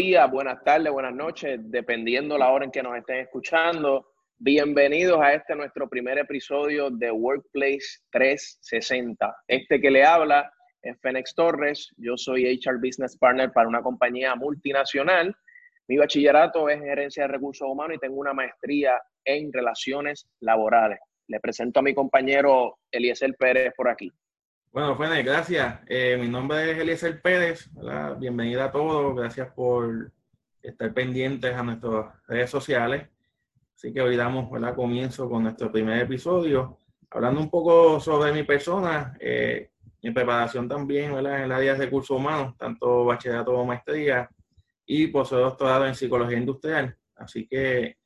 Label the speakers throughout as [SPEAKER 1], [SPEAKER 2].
[SPEAKER 1] días, buenas tardes, buenas noches, dependiendo la hora en que nos estén escuchando. Bienvenidos a este nuestro primer episodio de Workplace 360. Este que le habla es Fénix Torres, yo soy HR Business Partner para una compañía multinacional. Mi bachillerato es en gerencia de recursos humanos y tengo una maestría en relaciones laborales. Le presento a mi compañero Eliezer Pérez por aquí.
[SPEAKER 2] Bueno, Fénix, gracias. Eh, mi nombre es Eliezer Pérez. Bienvenida a todos. Gracias por estar pendientes a nuestras redes sociales. Así que hoy damos ¿verdad? comienzo con nuestro primer episodio, hablando un poco sobre mi persona, eh, mi preparación también ¿verdad? en el área de recursos humanos, tanto bachillerato como maestría, y poseo doctorado en psicología industrial. Así que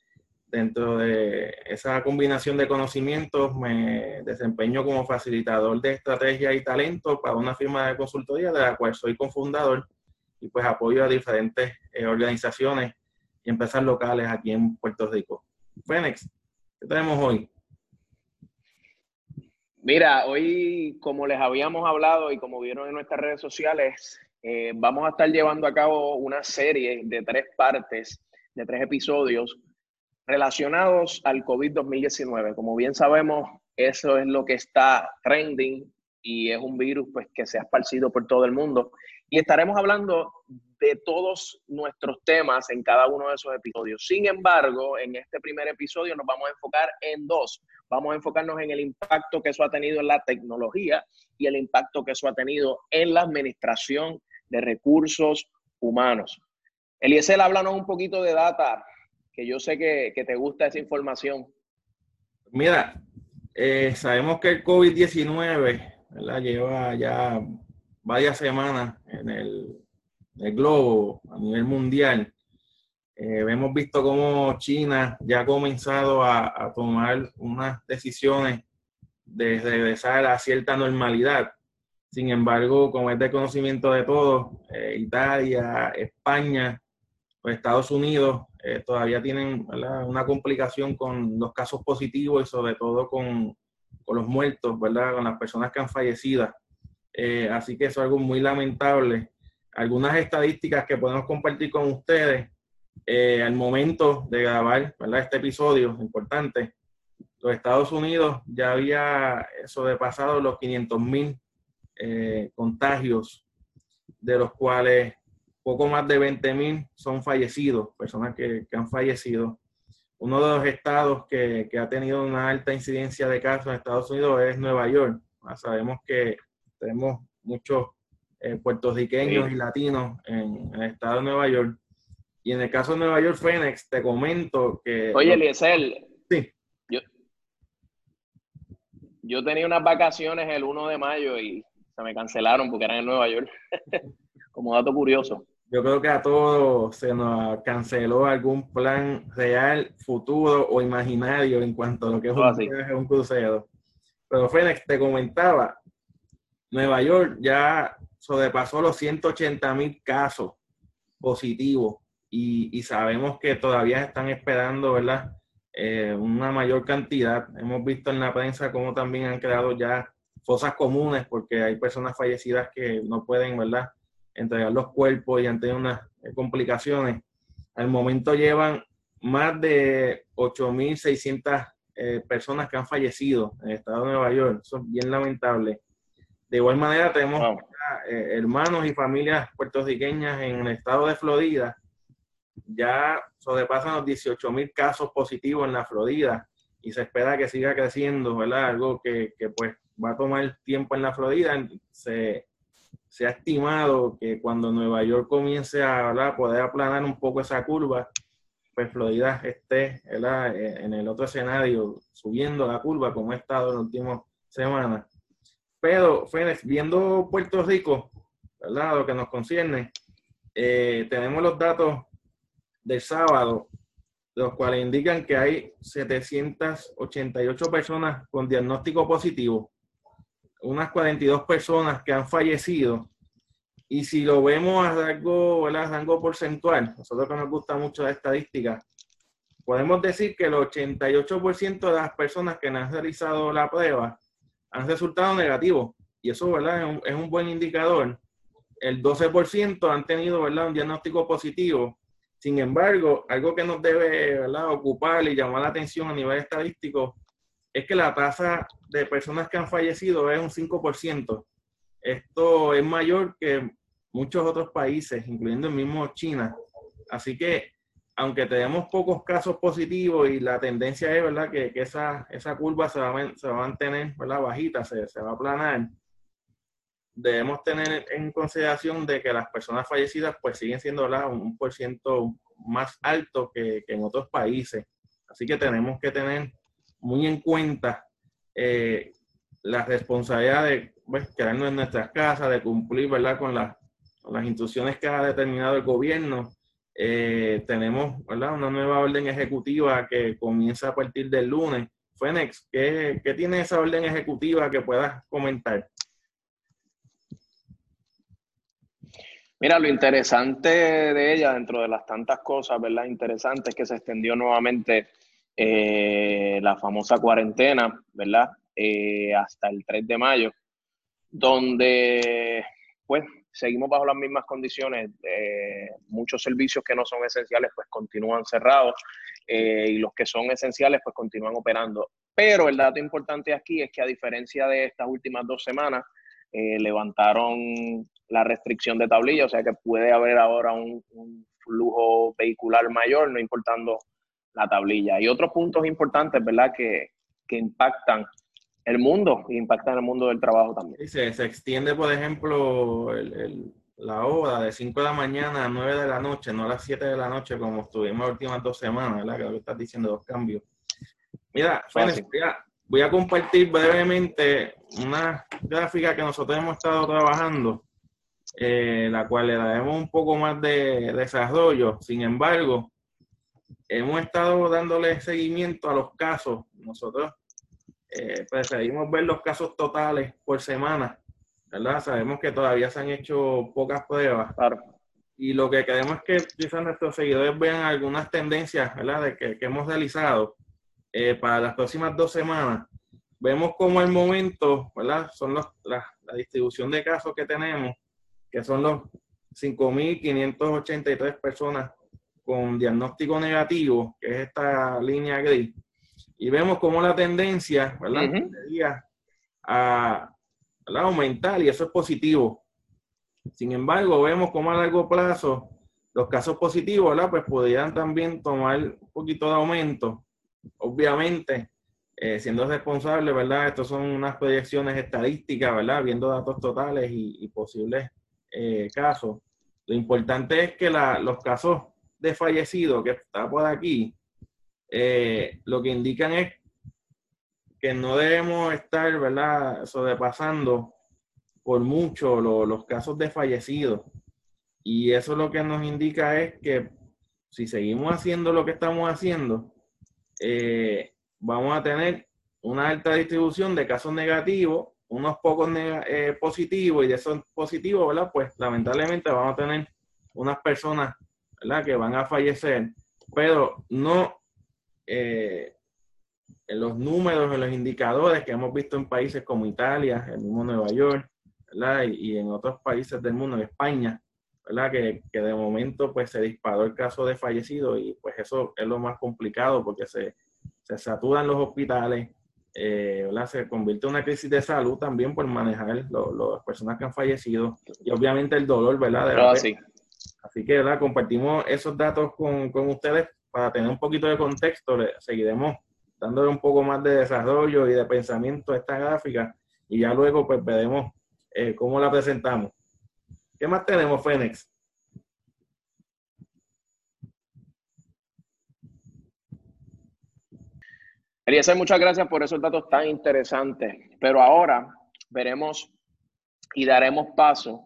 [SPEAKER 2] Dentro de esa combinación de conocimientos me desempeño como facilitador de estrategia y talento para una firma de consultoría de la cual soy cofundador y pues apoyo a diferentes eh, organizaciones y empresas locales aquí en Puerto Rico. Fénix, ¿qué tenemos hoy?
[SPEAKER 1] Mira, hoy como les habíamos hablado y como vieron en nuestras redes sociales, eh, vamos a estar llevando a cabo una serie de tres partes, de tres episodios relacionados al COVID-2019. Como bien sabemos, eso es lo que está trending y es un virus pues, que se ha esparcido por todo el mundo. Y estaremos hablando de todos nuestros temas en cada uno de esos episodios. Sin embargo, en este primer episodio nos vamos a enfocar en dos. Vamos a enfocarnos en el impacto que eso ha tenido en la tecnología y el impacto que eso ha tenido en la administración de recursos humanos. Eliezer, háblanos un poquito de data que yo sé que, te gusta esa información.
[SPEAKER 2] Mira, eh, sabemos que el COVID-19 lleva ya varias semanas en el, globo a nivel mundial. Eh, hemos visto cómo China ya ha comenzado a, tomar unas decisiones de regresar a cierta normalidad. Sin embargo, como es de conocimiento de todos, eh, Italia, España, pues Estados Unidos eh, todavía tienen una complicación con los casos positivos y sobre todo con, los muertos, ¿verdad? con las personas que han fallecido. Eh, así que eso es algo muy lamentable. Algunas estadísticas que podemos compartir con ustedes eh, al momento de grabar este episodio importante. Los Estados Unidos ya había sobrepasado los 500 mil contagios, de los cuales poco más de 20.000 son fallecidos, personas que, han fallecido. Uno de los estados que, ha tenido una alta incidencia de casos en Estados Unidos es Nueva York. Ah, sabemos que tenemos muchos eh, puertorriqueños y latinos en, el estado de Nueva York. Y en el caso de Nueva York, Phoenix, te comento que...
[SPEAKER 1] Oye, Eliezer. Sí. Yo, yo tenía unas vacaciones el 1 de mayo y se me cancelaron porque eran en Nueva York. Como dato curioso
[SPEAKER 2] yo creo que a todos se nos canceló algún plan real, futuro o imaginario en cuanto a lo que es un, un crucero. Pero Fénix, te comentaba, Nueva York ya sobrepasó los 180 mil casos positivos y, sabemos que todavía están esperando, ¿verdad? Eh, una mayor cantidad. Hemos visto en la prensa cómo también han creado ya fosas comunes porque hay personas fallecidas que no pueden, ¿verdad? Entregar los cuerpos y han tenido unas complicaciones. Al momento llevan más de 8.600 eh, personas que han fallecido en el estado de Nueva York. Eso es bien lamentable. De igual manera, tenemos eh, hermanos y familias puertorriqueñas en el estado de Florida. Ya sobrepasan los 18.000 casos positivos en la Florida y se espera que siga creciendo, ¿verdad? Algo que, que pues va a tomar tiempo en la Florida. Se, se ha estimado que cuando Nueva York comience a poder aplanar un poco esa curva, pues Florida esté en el otro escenario, subiendo la curva como ha estado en las últimas semanas. Pero, Fénix, viendo Puerto Rico, ¿verdad? lo que nos concierne, eh, tenemos los datos del sábado, los cuales indican que hay 788 personas con diagnóstico positivo unas 42 personas que han fallecido. Y si lo vemos a rango, a rango porcentual, nosotros que nos gusta mucho la estadística, podemos decir que el 88% de las personas que han realizado la prueba han resultado negativos. Y eso ¿verdad? Es, un, buen indicador. el 12% han tenido ¿verdad? un diagnóstico positivo. Sin embargo, algo que nos debe ¿verdad? ocupar y llamar la atención a nivel estadístico es que la tasa de personas que han fallecido es un 5%. Esto es mayor que muchos otros países, incluyendo el mismo China. Así que, aunque tenemos pocos casos positivos y la tendencia es ¿verdad? que, esa, esa curva se va, a mantener ¿verdad? bajita, se, se va a aplanar, debemos tener en consideración de que las personas fallecidas pues siguen siendo un por ciento más alto que, en otros países. Así que tenemos que tener muy en cuenta eh, la responsabilidad de pues, quedarnos en nuestras casas, de cumplir ¿verdad? Con, las instrucciones que ha determinado el gobierno. Eh, tenemos ¿verdad? una nueva orden ejecutiva que comienza a partir del lunes. Fénix, ¿qué, ¿qué tiene esa orden ejecutiva que puedas comentar?
[SPEAKER 1] Mira, lo interesante de ella, dentro de las tantas cosas, ¿verdad? Interesantes, es que se extendió nuevamente eh, la famosa cuarentena, ¿verdad? Eh, hasta el 3 de mayo, donde, pues, seguimos bajo las mismas condiciones. Eh, muchos servicios que no son esenciales, pues, continúan cerrados y los que son esenciales, pues, continúan operando. Pero el dato importante aquí es que, a diferencia de estas últimas dos semanas, levantaron la restricción de tablilla, o sea que puede haber ahora un, flujo vehicular mayor, no importando la tablilla. Y otros puntos importantes, ¿verdad?, que, impactan el mundo y impactan el mundo del trabajo también.
[SPEAKER 2] se, se extiende, por ejemplo, la hora de 5 de la mañana a 9 de la noche, no a las 7 de la noche como estuvimos las últimas dos semanas, ¿verdad? Que lo que estás diciendo, dos cambios. Mira, Fénix, voy a compartir brevemente una gráfica que nosotros hemos estado trabajando eh, la cual le daremos un poco más de, desarrollo. Sin embargo, hemos estado dándole seguimiento a los casos. Nosotros eh, preferimos ver los casos totales por semana, ¿verdad? Sabemos que todavía se han hecho pocas pruebas. Y lo que queremos es que quizás nuestros seguidores vean algunas tendencias, ¿verdad? De que, hemos realizado eh, para las próximas dos semanas. Vemos como el momento, ¿verdad? Son los, la distribución de casos que tenemos que son los 5.583 personas con diagnóstico negativo, que es esta línea gris, y vemos cómo la tendencia, ¿verdad? a, aumentar y eso es positivo. Sin embargo, vemos cómo a largo plazo los casos positivos, ¿verdad? Pues podrían también tomar un poquito de aumento. Obviamente, eh, siendo responsable, ¿verdad? Estas son unas proyecciones estadísticas, ¿verdad? Viendo datos totales y, y posibles eh, casos. Lo importante es que los casos de fallecidos que está por aquí, eh, lo que indican es que no debemos estar, ¿verdad?, sobrepasando por mucho los casos de fallecidos. Y eso lo que nos indica es que si seguimos haciendo lo que estamos haciendo, eh, vamos a tener una alta distribución de casos negativos unos pocos eh, positivos y de esos positivos. Pues lamentablemente vamos a tener unas personas, ¿verdad? Que van a fallecer, pero no eh, en los números, en los indicadores que hemos visto en países como Italia, el mismo Nueva York, ¿verdad? Y, en otros países del mundo, en España, ¿verdad? Que, que, de momento pues se disparó el caso de fallecidos y pues eso es lo más complicado porque se, se saturan los hospitales, eh, se convierte en una crisis de salud también por manejar las personas que han fallecido y obviamente el dolor, ¿verdad? Así que, ¿verdad? Compartimos esos datos con, ustedes para tener un poquito de contexto. seguiremos dándole un poco más de desarrollo y de pensamiento a esta gráfica y ya luego pues veremos eh, cómo la presentamos. ¿Qué más tenemos, Fénix?
[SPEAKER 1] Eliezer, muchas gracias por esos datos tan interesantes. Pero ahora veremos y daremos paso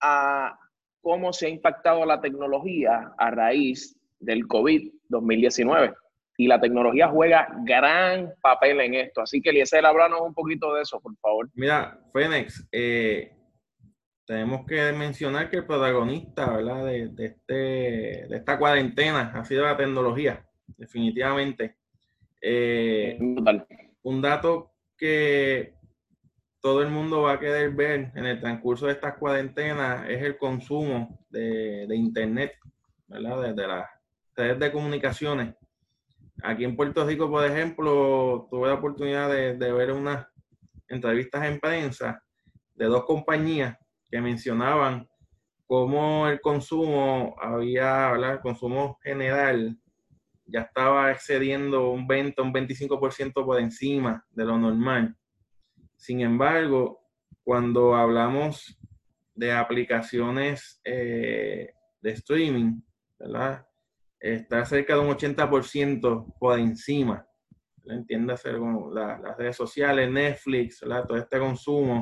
[SPEAKER 1] a cómo se ha impactado la tecnología a raíz del COVID-2019. Y la tecnología juega gran papel en esto. Así que, Eliezer, háblanos un poquito de eso, por favor.
[SPEAKER 2] Mira, Fénix, eh, tenemos que mencionar que el protagonista ¿verdad? De, este, de esta cuarentena ha sido la tecnología, definitivamente. Eh, un dato que todo el mundo va a querer ver en el transcurso de estas cuarentenas es el consumo de, Internet, ¿verdad? Desde las redes de comunicaciones. Aquí en Puerto Rico, por ejemplo, tuve la oportunidad de, ver unas entrevistas en prensa de dos compañías que mencionaban cómo el consumo había. El consumo general ya estaba excediendo un 20, un 25% por encima de lo normal. Sin embargo, cuando hablamos de aplicaciones eh, de streaming, ¿verdad? Está cerca de un 80% por encima. Entiéndase con las redes sociales, Netflix, ¿verdad? todo este consumo.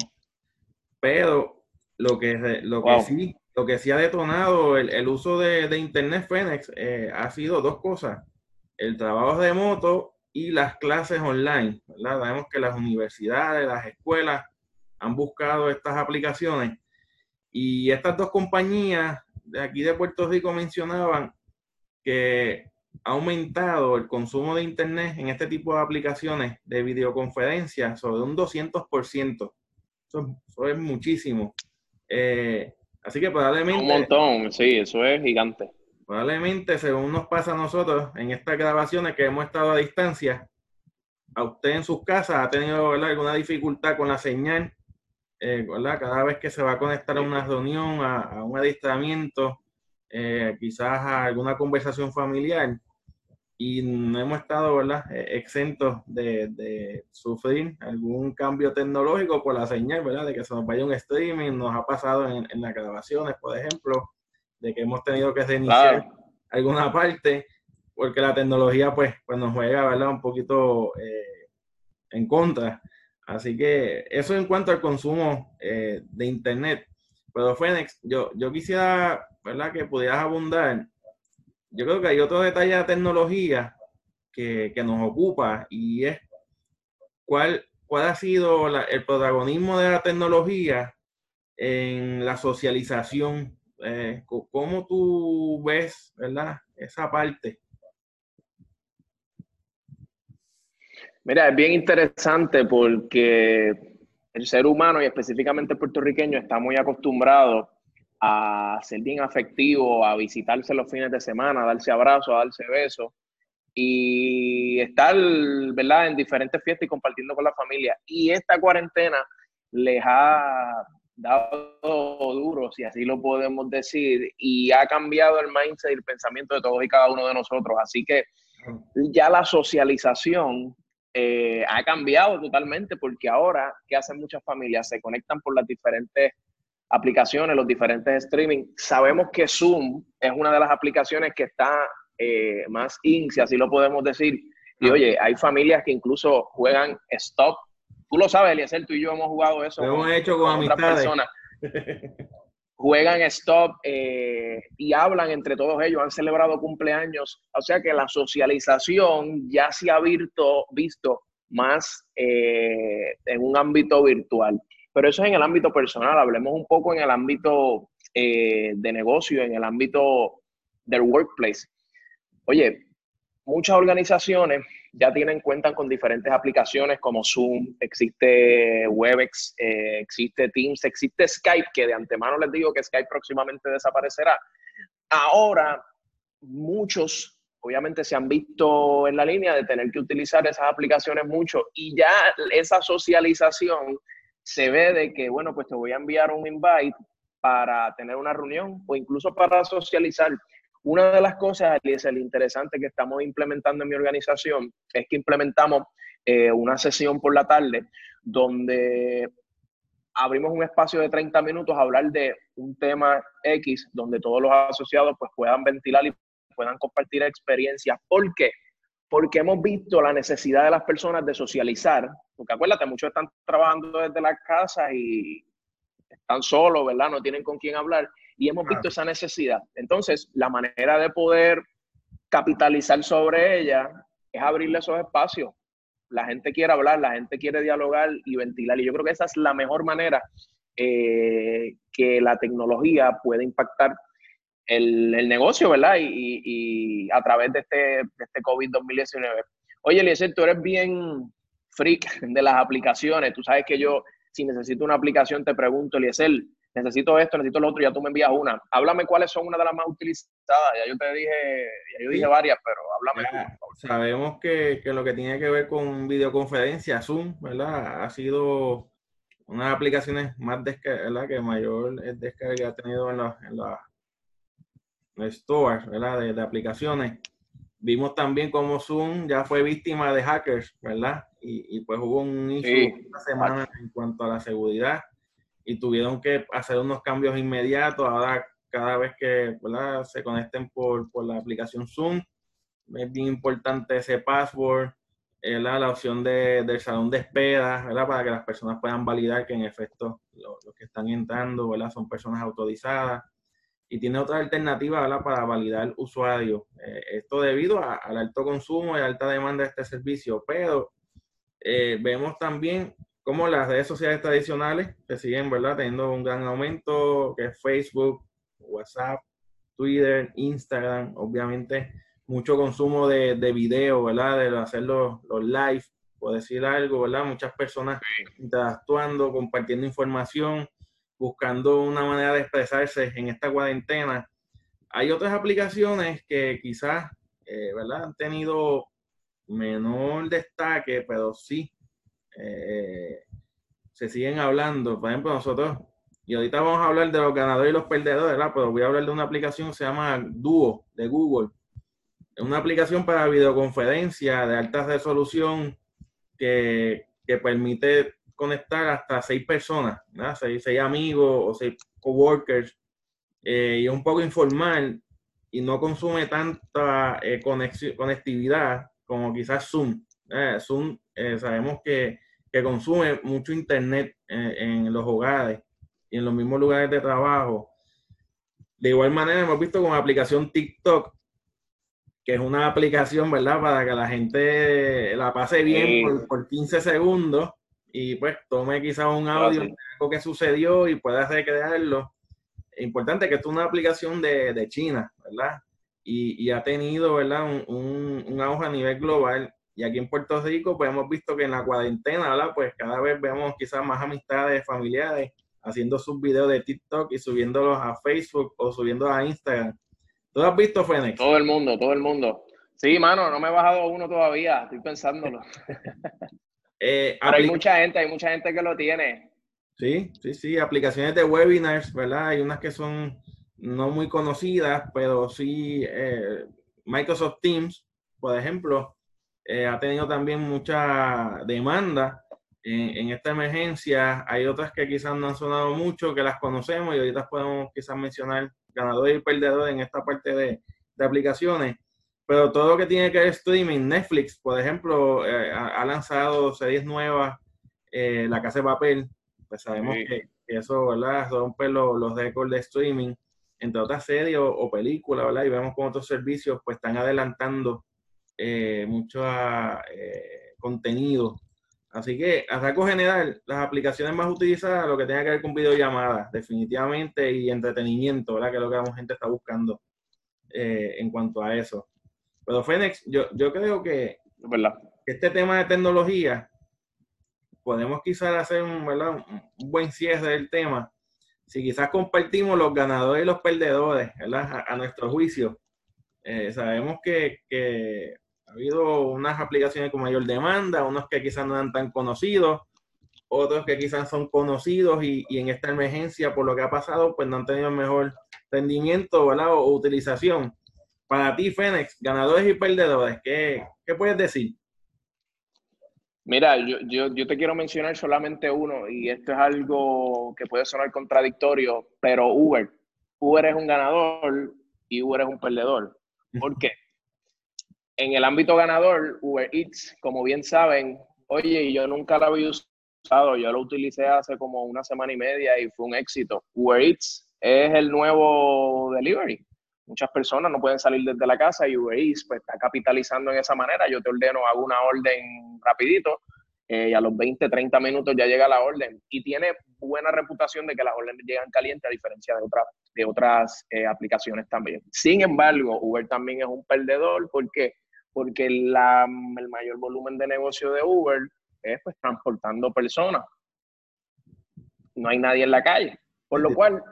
[SPEAKER 2] Pero lo que, lo que, sí, lo que sí ha detonado el, uso de, Internet Fenex eh, ha sido dos cosas. El trabajo remoto y las clases online. ¿verdad? Sabemos que las universidades, las escuelas han buscado estas aplicaciones y estas dos compañías de aquí de Puerto Rico mencionaban que ha aumentado el consumo de Internet en este tipo de aplicaciones de videoconferencia sobre un 200%. Eso, eso es muchísimo. Eh, así que probablemente...
[SPEAKER 1] Un montón, sí, eso es gigante.
[SPEAKER 2] Probablemente, según nos pasa a nosotros en estas grabaciones que hemos estado a distancia, a usted en sus casas ha tenido alguna dificultad con la señal, eh, cada vez que se va a conectar a una reunión, a, un adiestramiento, eh, quizás a alguna conversación familiar, y no hemos estado ¿verdad? Eh, exentos de, sufrir algún cambio tecnológico por la señal, ¿verdad? de que se nos vaya un streaming, nos ha pasado en, en las grabaciones, por ejemplo, de que hemos tenido que reiniciar alguna parte, porque la tecnología pues, pues nos juega ¿verdad? un poquito eh, en contra. Así que eso en cuanto al consumo eh, de Internet. Pero Fénix, yo, yo quisiera ¿verdad? que pudieras abundar. Yo creo que hay otro detalle de tecnología que, que nos ocupa y es cuál, cuál ha sido el protagonismo de la tecnología en la socialización eh, ¿cómo tú ves, verdad, esa parte?
[SPEAKER 1] Mira, es bien interesante porque el ser humano y específicamente el puertorriqueño está muy acostumbrado a ser bien afectivo, a visitarse los fines de semana, a darse abrazos, a darse besos y estar, ¿verdad?, en diferentes fiestas y compartiendo con la familia. Y esta cuarentena les ha dado duro, si así lo podemos decir, y ha cambiado el mindset y el pensamiento de todos y cada uno de nosotros. Así que ya la socialización eh, ha cambiado totalmente porque ahora, ¿qué hacen muchas familias? Se conectan por las diferentes aplicaciones, los diferentes streaming. Sabemos que Zoom es una de las aplicaciones que está eh, más in, si así lo podemos decir. Y oye, hay familias que incluso juegan stop Tú lo sabes, Eliezer, tú y yo hemos jugado eso.
[SPEAKER 2] Lo hemos hecho con, otras personas.
[SPEAKER 1] Juegan stop eh, y hablan entre todos ellos, han celebrado cumpleaños. O sea que la socialización ya se ha visto, visto más eh, en un ámbito virtual. Pero eso es en el ámbito personal. Hablemos un poco en el ámbito eh, de negocio, en el ámbito del workplace. Oye, muchas organizaciones ya tienen cuenta con diferentes aplicaciones como Zoom, existe Webex, eh, existe Teams, existe Skype, que de antemano les digo que Skype próximamente desaparecerá. Ahora, muchos obviamente se han visto en la línea de tener que utilizar esas aplicaciones mucho y ya esa socialización se ve de que, bueno, pues te voy a enviar un invite para tener una reunión o incluso para socializar. Una de las cosas, es el interesante que estamos implementando en mi organización es que implementamos eh, una sesión por la tarde donde abrimos un espacio de 30 minutos a hablar de un tema X donde todos los asociados pues puedan ventilar y puedan compartir experiencias. ¿Por qué? Porque hemos visto la necesidad de las personas de socializar, porque acuérdate, muchos están trabajando desde las casas y están solos, ¿verdad? No tienen con quién hablar y hemos visto esa necesidad. Entonces, la manera de poder capitalizar sobre ella es abrirle esos espacios. La gente quiere hablar, la gente quiere dialogar y ventilar. Y yo creo que esa es la mejor manera eh, que la tecnología puede impactar el, negocio, ¿verdad? Y, a través de este, de este COVID-2019. Oye, Eliezer, tú eres bien freak de las aplicaciones. Tú sabes que yo Si necesito una aplicación, te pregunto, Eliezer, necesito esto, necesito lo otro, ya tú me envías una. Háblame cuáles son una de las más utilizadas. Ya yo te dije, ya yo dije varias, pero háblame
[SPEAKER 2] Sabemos que, que, lo que tiene que ver con videoconferencia, Zoom, ¿verdad? Ha sido una de las aplicaciones más descarga, que mayor descarga ha tenido en los en stores ¿verdad? De, de, aplicaciones. Vimos también cómo Zoom ya fue víctima de hackers, ¿verdad? Y, y pues hubo un inicio esta semana en cuanto a la seguridad y tuvieron que hacer unos cambios inmediatos. Ahora, cada vez que se conecten por, por, la aplicación Zoom, es bien importante ese password, la opción de, del salón de espera, ¿verdad? para que las personas puedan validar que en efecto los que están entrando ¿verdad? son personas autorizadas. Y tiene otra alternativa ¿verdad? para validar usuarios. Eh, esto debido al alto consumo y alta demanda de este servicio, pero eh, vemos también como las redes sociales tradicionales que siguen, ¿verdad? Teniendo un gran aumento, que es Facebook, WhatsApp, Twitter, Instagram, obviamente mucho consumo de, de video, ¿verdad? De hacer los, los live, por decir algo, ¿verdad? Muchas personas interactuando, compartiendo información, buscando una manera de expresarse en esta cuarentena. Hay otras aplicaciones que quizás, eh, ¿verdad? Han tenido menor destaque, pero sí eh, se siguen hablando. Por ejemplo, nosotros, y ahorita vamos a hablar de los ganadores y los perdedores. Pero voy a hablar de una aplicación que se llama Duo de Google. Es una aplicación para videoconferencia de alta resolución que, que permite conectar hasta seis personas. Seis, amigos o seis coworkers. Eh, y es un poco informal y no consume tanta eh, conectividad como quizás Zoom. Zoom sabemos que que consume mucho internet en, los hogares y en los mismos lugares de trabajo. De igual manera, hemos visto con la aplicación TikTok, que es una aplicación, ¿verdad? Para que la gente la pase bien por, 15 segundos y pues tome quizás un audio de algo que sucedió y pueda recrearlo. Importante que esto es una aplicación de, China, ¿verdad? Y, ha tenido, ¿verdad? Un, un, un auge a nivel global y aquí en Puerto Rico, pues hemos visto que en la cuarentena, ¿verdad? Pues cada vez vemos quizás más amistades familiares haciendo sus videos de TikTok y subiéndolos a Facebook o subiéndolos a Instagram. ¿Tú has visto, Fénix?
[SPEAKER 1] Todo el mundo, todo el mundo. Sí, mano, no me he bajado uno todavía, estoy pensándolo. eh, Pero hay mucha gente, hay mucha gente que lo tiene.
[SPEAKER 2] Sí, sí, sí, aplicaciones de webinars, ¿verdad? Hay unas que son no muy conocidas, pero sí, eh, Microsoft Teams, por ejemplo, eh, ha tenido también mucha demanda en, esta emergencia. Hay otras que quizás no han sonado mucho, que las conocemos y ahorita podemos quizás mencionar ganadores y perdedores en esta parte de, aplicaciones. Pero todo lo que tiene que ver streaming, Netflix, por ejemplo, eh, ha, lanzado series nuevas, eh, La Casa de Papel, pues sabemos que, eso, ¿verdad? Rompe los, récords de streaming, entre otras series o, o películas, ¿verdad? Y vemos cómo otros servicios pues están adelantando eh, mucho eh, contenido. Así que, a saco general, las aplicaciones más utilizadas, lo que tenga que ver con videollamadas, definitivamente, y entretenimiento, ¿verdad? Que es lo que la gente está buscando eh, en cuanto a eso. Pero, Fénix, yo, yo creo que, este tema de tecnología, podemos quizás hacer un, ¿verdad? un buen cierre del tema si quizás compartimos los ganadores y los perdedores, ¿verdad? A, nuestro juicio. sabemos que, que, ha habido unas aplicaciones con mayor demanda, unos que quizás no eran tan conocidos, otros que quizás son conocidos y, en esta emergencia, por lo que ha pasado, pues no han tenido mejor rendimiento O, utilización. Para ti, Fénix, ganadores y perdedores, ¿qué, puedes decir?
[SPEAKER 1] Mira, yo, yo, yo, te quiero mencionar solamente uno, y esto es algo que puede sonar contradictorio, pero Uber. Uber es un ganador y Uber es un perdedor. ¿Por qué? En el ámbito ganador, Uber Eats, como bien saben, oye, yo nunca lo había usado, yo lo utilicé hace como una semana y media y fue un éxito. Uber Eats es el nuevo delivery. Muchas personas no pueden salir desde la casa y Uber Eats pues, está capitalizando en esa manera. Yo te ordeno, hago una orden rapidito eh, y a los 20, 30 minutos ya llega la orden. Y tiene buena reputación de que las órdenes llegan calientes a diferencia de, otras de otras eh, aplicaciones también. Sin embargo, Uber también es un perdedor porque porque el mayor volumen de negocio de Uber es pues transportando personas. no hay nadie en la calle. Por lo cual,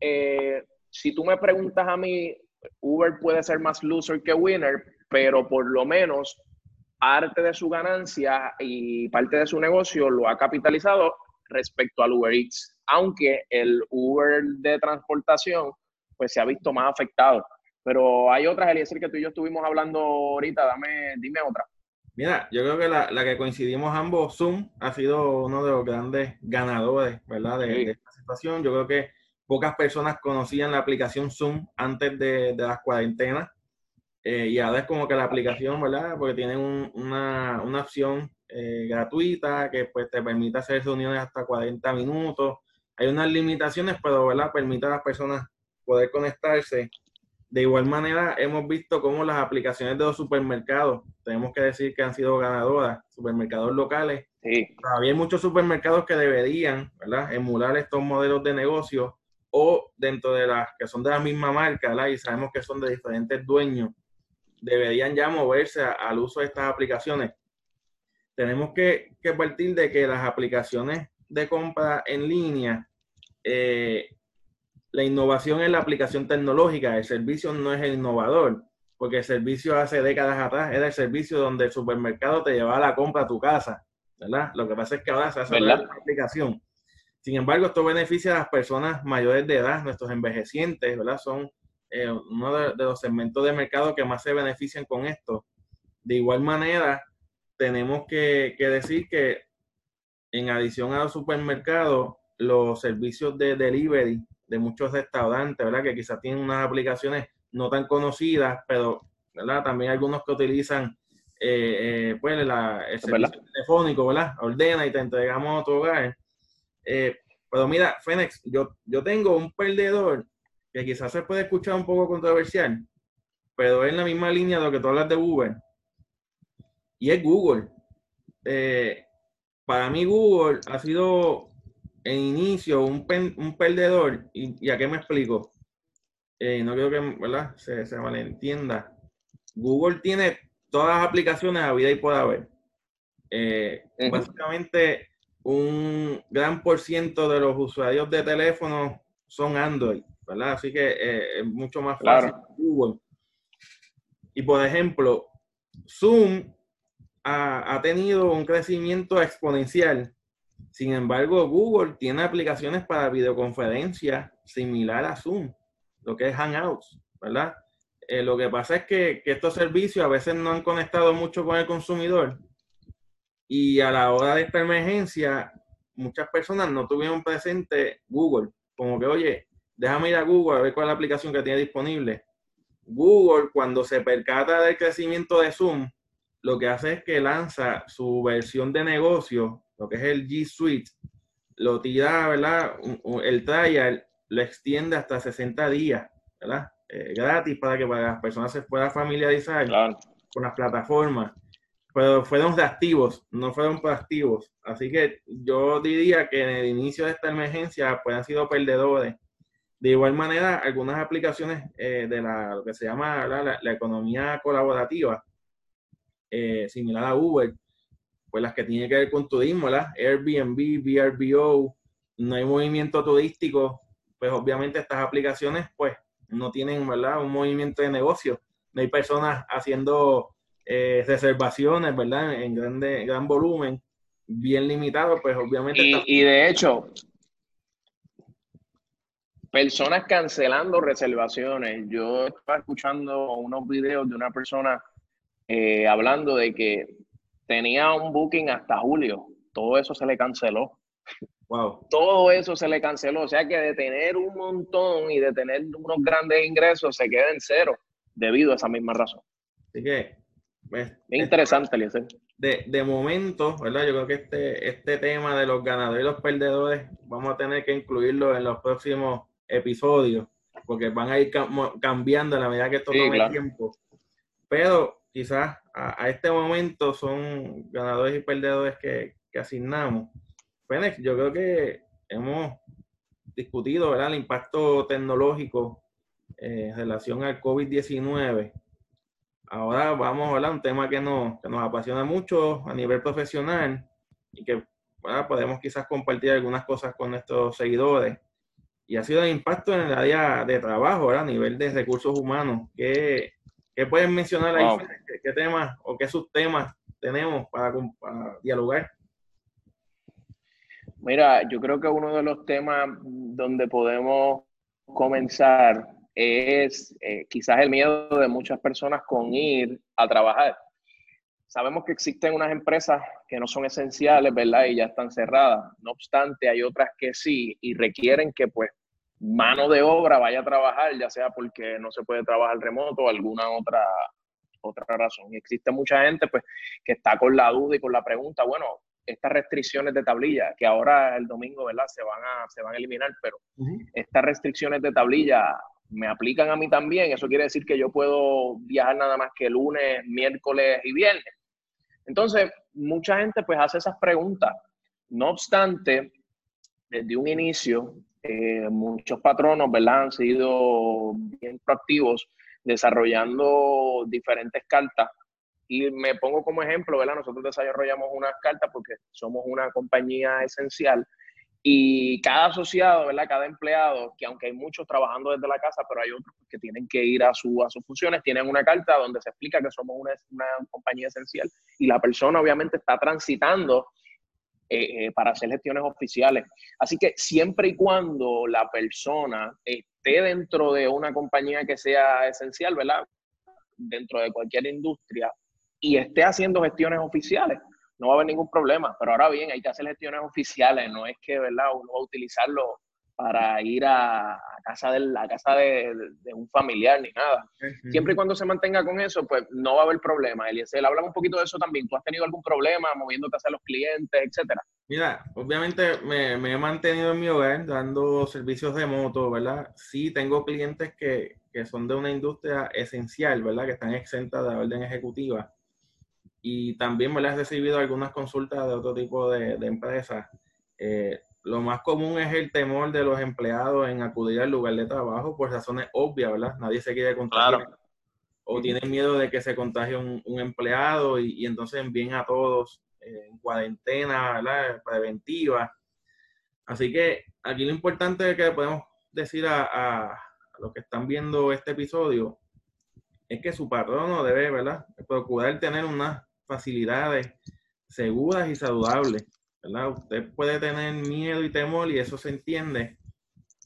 [SPEAKER 1] eh, si tú me preguntas a mí, Uber puede ser más loser que winner, pero por lo menos parte de su ganancia y parte de su negocio lo ha capitalizado respecto al Uber Eats, aunque el Uber de transportación pues se ha visto más afectado. Pero hay otras, Eliezer, que tú y yo estuvimos hablando ahorita, dame, dime otra.
[SPEAKER 2] Mira, yo creo que la, la, que coincidimos ambos, Zoom, ha sido uno de los grandes ganadores, ¿verdad? De, esta situación. Yo creo que pocas personas conocían la aplicación Zoom antes de, de las cuarentenas. Eh, y ahora es como que la aplicación, ¿verdad? Porque tiene una, una, opción eh, gratuita que pues te permite hacer reuniones hasta 40 minutos. Hay unas limitaciones, pero, ¿verdad? Permite a las personas poder conectarse. De igual manera, hemos visto cómo las aplicaciones de los supermercados, tenemos que decir que han sido ganadoras, supermercados locales. Sí. Todavía hay muchos supermercados que deberían, ¿verdad? Emular estos modelos de negocio o dentro de las que son de la misma marca, ¿verdad? Y sabemos que son de diferentes dueños, deberían ya moverse al uso de estas aplicaciones. Tenemos que, que, partir de que las aplicaciones de compra en línea eh, la innovación es la aplicación tecnológica, el servicio no es el innovador, porque el servicio hace décadas atrás era el servicio donde el supermercado te llevaba la compra a tu casa, ¿verdad? Lo que pasa es que ahora se hace la aplicación. Sin embargo, esto beneficia a las personas mayores de edad, nuestros envejecientes, ¿verdad? Son eh, uno de, los segmentos de mercado que más se benefician con esto. De igual manera, tenemos que, que decir que en adición a los supermercados, los servicios de delivery de muchos restaurantes, ¿verdad? Que quizás tienen unas aplicaciones no tan conocidas, pero, ¿verdad? También algunos que utilizan, eh, eh, pues, la, el servicio telefónico, ¿verdad? Ordena y te entregamos a tu hogar. Eh, pero mira, Fénix, yo, yo tengo un perdedor que quizás se puede escuchar un poco controversial, pero es en la misma línea de lo que tú hablas de Uber. Y es Google. para mí Google ha sido en inicio un, un perdedor, y, a qué me explico? Eh, no quiero que ¿verdad? Se, se malentienda. Google tiene todas las aplicaciones a vida y por haber. Eh, básicamente, un gran por ciento de los usuarios de teléfono son Android, ¿verdad? Así que eh, es mucho más fácil Google. Y por ejemplo, Zoom ha, ha, tenido un crecimiento exponencial sin embargo, Google tiene aplicaciones para videoconferencia similar a Zoom, lo que es Hangouts, ¿verdad? Eh, lo que pasa es que, estos servicios a veces no han conectado mucho con el consumidor y a la hora de esta emergencia muchas personas no tuvieron presente Google, como que, oye, déjame ir a Google a ver cuál es la aplicación que tiene disponible. Google, cuando se percata del crecimiento de Zoom, lo que hace es que lanza su versión de negocio lo que es el G Suite, lo tira, ¿verdad? El trial lo extiende hasta 60 días, ¿verdad? Eh, gratis para que para las personas se puedan familiarizar con las plataformas. Pero fueron reactivos, no fueron proactivos. Así que yo diría que en el inicio de esta emergencia pues han sido perdedores. De igual manera, algunas aplicaciones eh, de la, lo que se llama la, economía colaborativa, eh, similar a Uber, pues las que tienen que ver con turismo, ¿verdad? Airbnb, VRBO, no hay movimiento turístico, pues obviamente estas aplicaciones pues no tienen, ¿verdad? Un movimiento de negocio, no hay personas haciendo eh, reservaciones, ¿verdad? En grande, gran volumen, bien limitado, pues obviamente...
[SPEAKER 1] Y, y de hecho, personas cancelando reservaciones. Yo estaba escuchando unos videos de una persona eh, hablando de que tenía un booking hasta julio. Todo eso se le canceló. Wow. Todo eso se le canceló. O sea que de tener un montón y de tener unos grandes ingresos se queda en cero debido a esa misma razón.
[SPEAKER 2] Así que.
[SPEAKER 1] Pues, es interesante, Eliezer.
[SPEAKER 2] De, de momento, ¿verdad? Yo creo que este, este tema de los ganadores y los perdedores vamos a tener que incluirlo en los próximos episodios, porque van a ir cambiando a la medida que esto tome tiempo. Pero quizás a, este momento son ganadores y perdedores que, asignamos. Fénix, yo creo que hemos discutido ¿verdad? el impacto tecnológico eh, en relación al COVID-19. Ahora vamos a hablar de un tema que nos, que nos apasiona mucho a nivel profesional y que podemos quizás compartir algunas cosas con nuestros seguidores. Y ha sido el impacto en el área de trabajo, a nivel de recursos humanos. ¿Qué, qué pueden mencionar ahí? ¿Qué, temas o qué subtemas tenemos para, para dialogar?
[SPEAKER 1] Mira, yo creo que uno de los temas donde podemos comenzar es eh, quizás el miedo de muchas personas con ir a trabajar. Sabemos que existen unas empresas que no son esenciales, ¿verdad? Y ya están cerradas. No obstante, hay otras que sí y requieren que pues mano de obra vaya a trabajar, ya sea porque no se puede trabajar remoto o alguna otra, otra razón. Y existe mucha gente pues que está con la duda y con la pregunta, bueno, estas restricciones de tablilla, que ahora el domingo, ¿verdad? Se van a, se van a eliminar, pero estas restricciones de tablilla me aplican a mí también. Eso quiere decir que yo puedo viajar nada más que lunes, miércoles y viernes. Entonces, mucha gente pues hace esas preguntas. No obstante, desde un inicio, eh, muchos patronos, ¿verdad? Han sido bien proactivos desarrollando diferentes cartas y me pongo como ejemplo, ¿verdad? Nosotros desarrollamos unas cartas porque somos una compañía esencial y cada asociado, ¿verdad? Cada empleado, que aunque hay muchos trabajando desde la casa, pero hay otros que tienen que ir a, su, a sus funciones, tienen una carta donde se explica que somos una, una compañía esencial y la persona obviamente está transitando eh, eh, para hacer gestiones oficiales. Así que siempre y cuando la persona esté dentro de una compañía que sea esencial, ¿verdad? Dentro de cualquier industria, y esté haciendo gestiones oficiales, no va a haber ningún problema. Pero ahora bien, hay que hacer gestiones oficiales, no es que, ¿verdad? Uno va a utilizarlo para ir a, casa, de, la casa de, un familiar ni nada. Siempre y cuando se mantenga con eso, pues no va a haber problema. Eliezer, habla un poquito de eso también. ¿Tú has tenido algún problema moviéndote hacia los clientes, etcétera?
[SPEAKER 2] Mira, obviamente me, me, he mantenido en mi hogar dando servicios de moto, ¿verdad? Sí, tengo clientes que, que son de una industria esencial, ¿verdad? Que están exentas de orden ejecutiva y también me las he recibido algunas consultas de otro tipo de, empresas. Eh, lo más común es el temor de los empleados en acudir al lugar de trabajo por razones obvias, ¿verdad? Nadie se quiere contagiar. O tienen miedo de que se contagie un, empleado y, entonces envíen a todos eh, en cuarentena, ¿verdad? Preventiva. Así que aquí lo importante que podemos decir a, a los que están viendo este episodio es que su patrono debe, ¿verdad? Procurar tener una facilidades seguras y saludables. ¿Verdad? Usted puede tener miedo y temor y eso se entiende,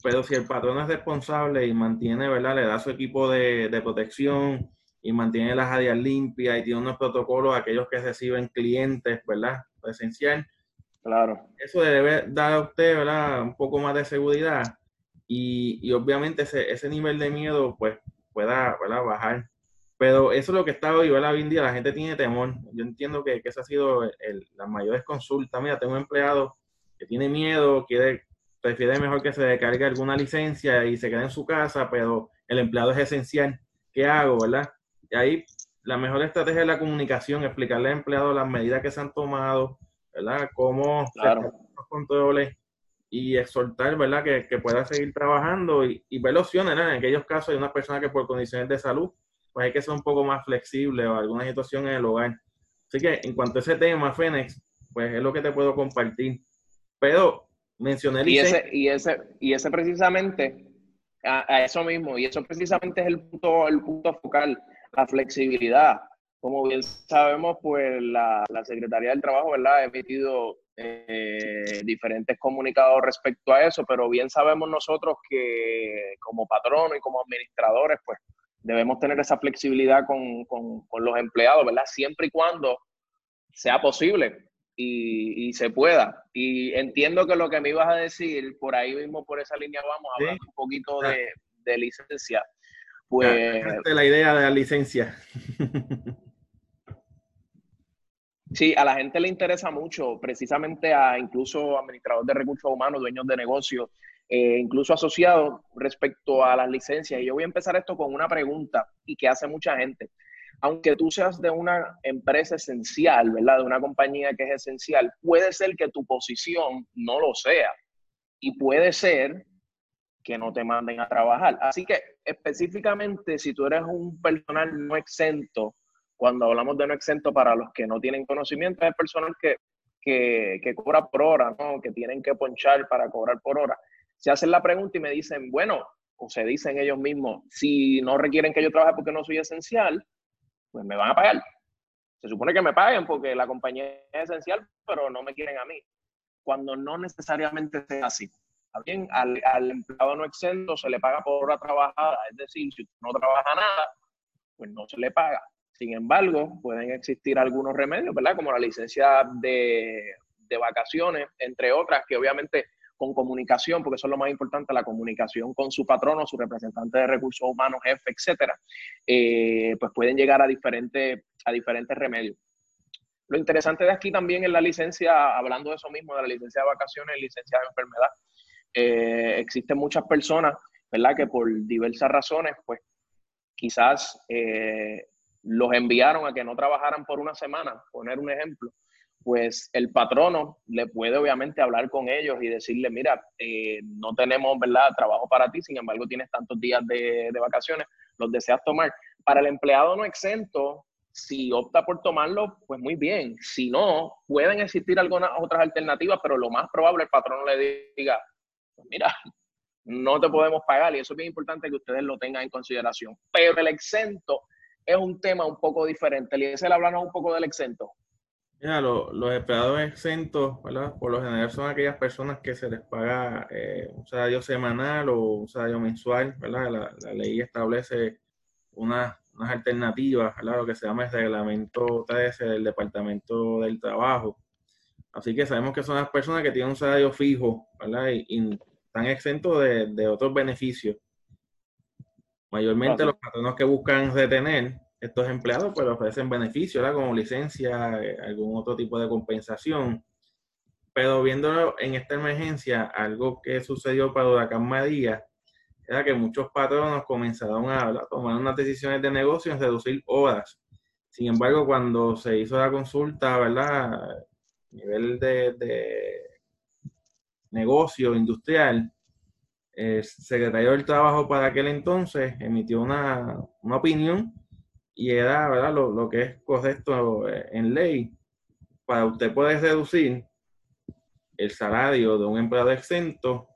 [SPEAKER 2] pero si el patrón es responsable y mantiene, ¿verdad? Le da su equipo de, de protección y mantiene las áreas limpias y tiene unos protocolos a aquellos que reciben clientes, ¿verdad? Presencial. Claro. Eso debe dar a usted, ¿verdad? Un poco más de seguridad y, y obviamente ese, ese nivel de miedo, pues, pueda, ¿verdad? Bajar. Pero eso es lo que está hoy, ¿verdad? Hoy en día la gente tiene temor. Yo entiendo que, que esa ha sido el, las mayores consultas. Mira, tengo un empleado que tiene miedo, quiere, prefiere mejor que se descargue alguna licencia y se quede en su casa, pero el empleado es esencial. ¿Qué hago, verdad? Y ahí la mejor estrategia es la comunicación, explicarle al empleado las medidas que se han tomado, ¿verdad? Cómo claro. los controles y exhortar, ¿verdad? Que, que pueda seguir trabajando y, y ver opciones, ¿no? En aquellos casos hay una persona que por condiciones de salud pues hay que ser un poco más flexible o alguna situación en el hogar. Así que en cuanto a ese tema, Fénix, pues es lo que te puedo compartir. Pero mencioné
[SPEAKER 1] y ese, y ese y ese precisamente a, eso mismo y eso precisamente es el punto el punto focal la flexibilidad como bien sabemos pues la, la Secretaría del Trabajo verdad ha emitido eh, diferentes comunicados respecto a eso pero bien sabemos nosotros que como patrono y como administradores pues debemos tener esa flexibilidad con, los empleados, ¿verdad? Siempre y cuando sea posible y, se pueda. Y entiendo que lo que me ibas a decir, por ahí mismo, por esa línea vamos a hablar un poquito de, de, licencia.
[SPEAKER 2] Pues... La idea de la licencia.
[SPEAKER 1] Sí, a la gente le interesa mucho, precisamente a incluso administradores de recursos humanos, dueños de negocios, eh, incluso asociado respecto a las licencias. Y yo voy a empezar esto con una pregunta y que hace mucha gente. Aunque tú seas de una empresa esencial, ¿verdad? De una compañía que es esencial, puede ser que tu posición no lo sea. Y puede ser que no te manden a trabajar. Así que específicamente, si tú eres un personal no exento, cuando hablamos de no exento para los que no tienen conocimiento, es personal que que, que cobra por hora, ¿no? que tienen que ponchar para cobrar por hora, se hacen la pregunta y me dicen, bueno, o se dicen ellos mismos, si no requieren que yo trabaje porque no soy esencial, pues me van a pagar. Se supone que me paguen porque la compañía es esencial, pero no me quieren a mí. Cuando no necesariamente sea así. Bien, al, al empleado no exento se le paga por hora trabajada, es decir, si no trabaja nada, pues no se le paga. Sin embargo, pueden existir algunos remedios, ¿verdad? Como la licencia de, de vacaciones, entre otras, que obviamente con comunicación, porque eso es lo más importante, la comunicación con su patrono, su representante de recursos humanos, jefe, etcétera, eh, pues pueden llegar a diferentes, a diferentes remedios. Lo interesante de aquí también es la licencia, hablando de eso mismo, de la licencia de vacaciones licencia de enfermedad. Eh, existen muchas personas, ¿verdad?, que por diversas razones, pues quizás eh, los enviaron a que no trabajaran por una semana, poner un ejemplo, pues el patrono le puede obviamente hablar con ellos y decirle, mira, eh, no tenemos, ¿verdad?, trabajo para ti, sin embargo tienes tantos días de, vacaciones, los deseas tomar. Para el empleado no exento, si opta por tomarlo, pues muy bien. Si no, pueden existir algunas otras alternativas, pero lo más probable el patrono le diga, pues mira, no te podemos pagar y eso es bien importante que ustedes lo tengan en consideración. Pero el exento es un tema un poco diferente. le hablarnos un poco del exento.
[SPEAKER 2] Mira, los empleados exentos, ¿verdad? Por lo general son aquellas personas que se les paga eh, un salario semanal o un salario mensual, ¿verdad? La, ley establece unas, unas alternativas, ¿verdad? Lo que se llama el reglamento 13 del Departamento del Trabajo. Así que sabemos que son las personas que tienen un salario fijo, ¿verdad? Y, están exentos de, de, otros beneficios. Mayormente los patronos que buscan retener estos empleados pues ofrecen beneficios, ¿verdad? como licencia, eh, algún otro tipo de compensación. Pero viéndolo en esta emergencia, algo que sucedió para Huracán María, era que muchos patronos comenzaron a tomar unas decisiones de negocio en reducir horas. Sin embargo, cuando se hizo la consulta, ¿verdad? A nivel de, negocio industrial, el secretario del Trabajo para aquel entonces emitió una, una opinión y era ¿verdad? Lo, lo, que es correcto eh, en ley. Para usted poder reducir el salario de un empleado exento,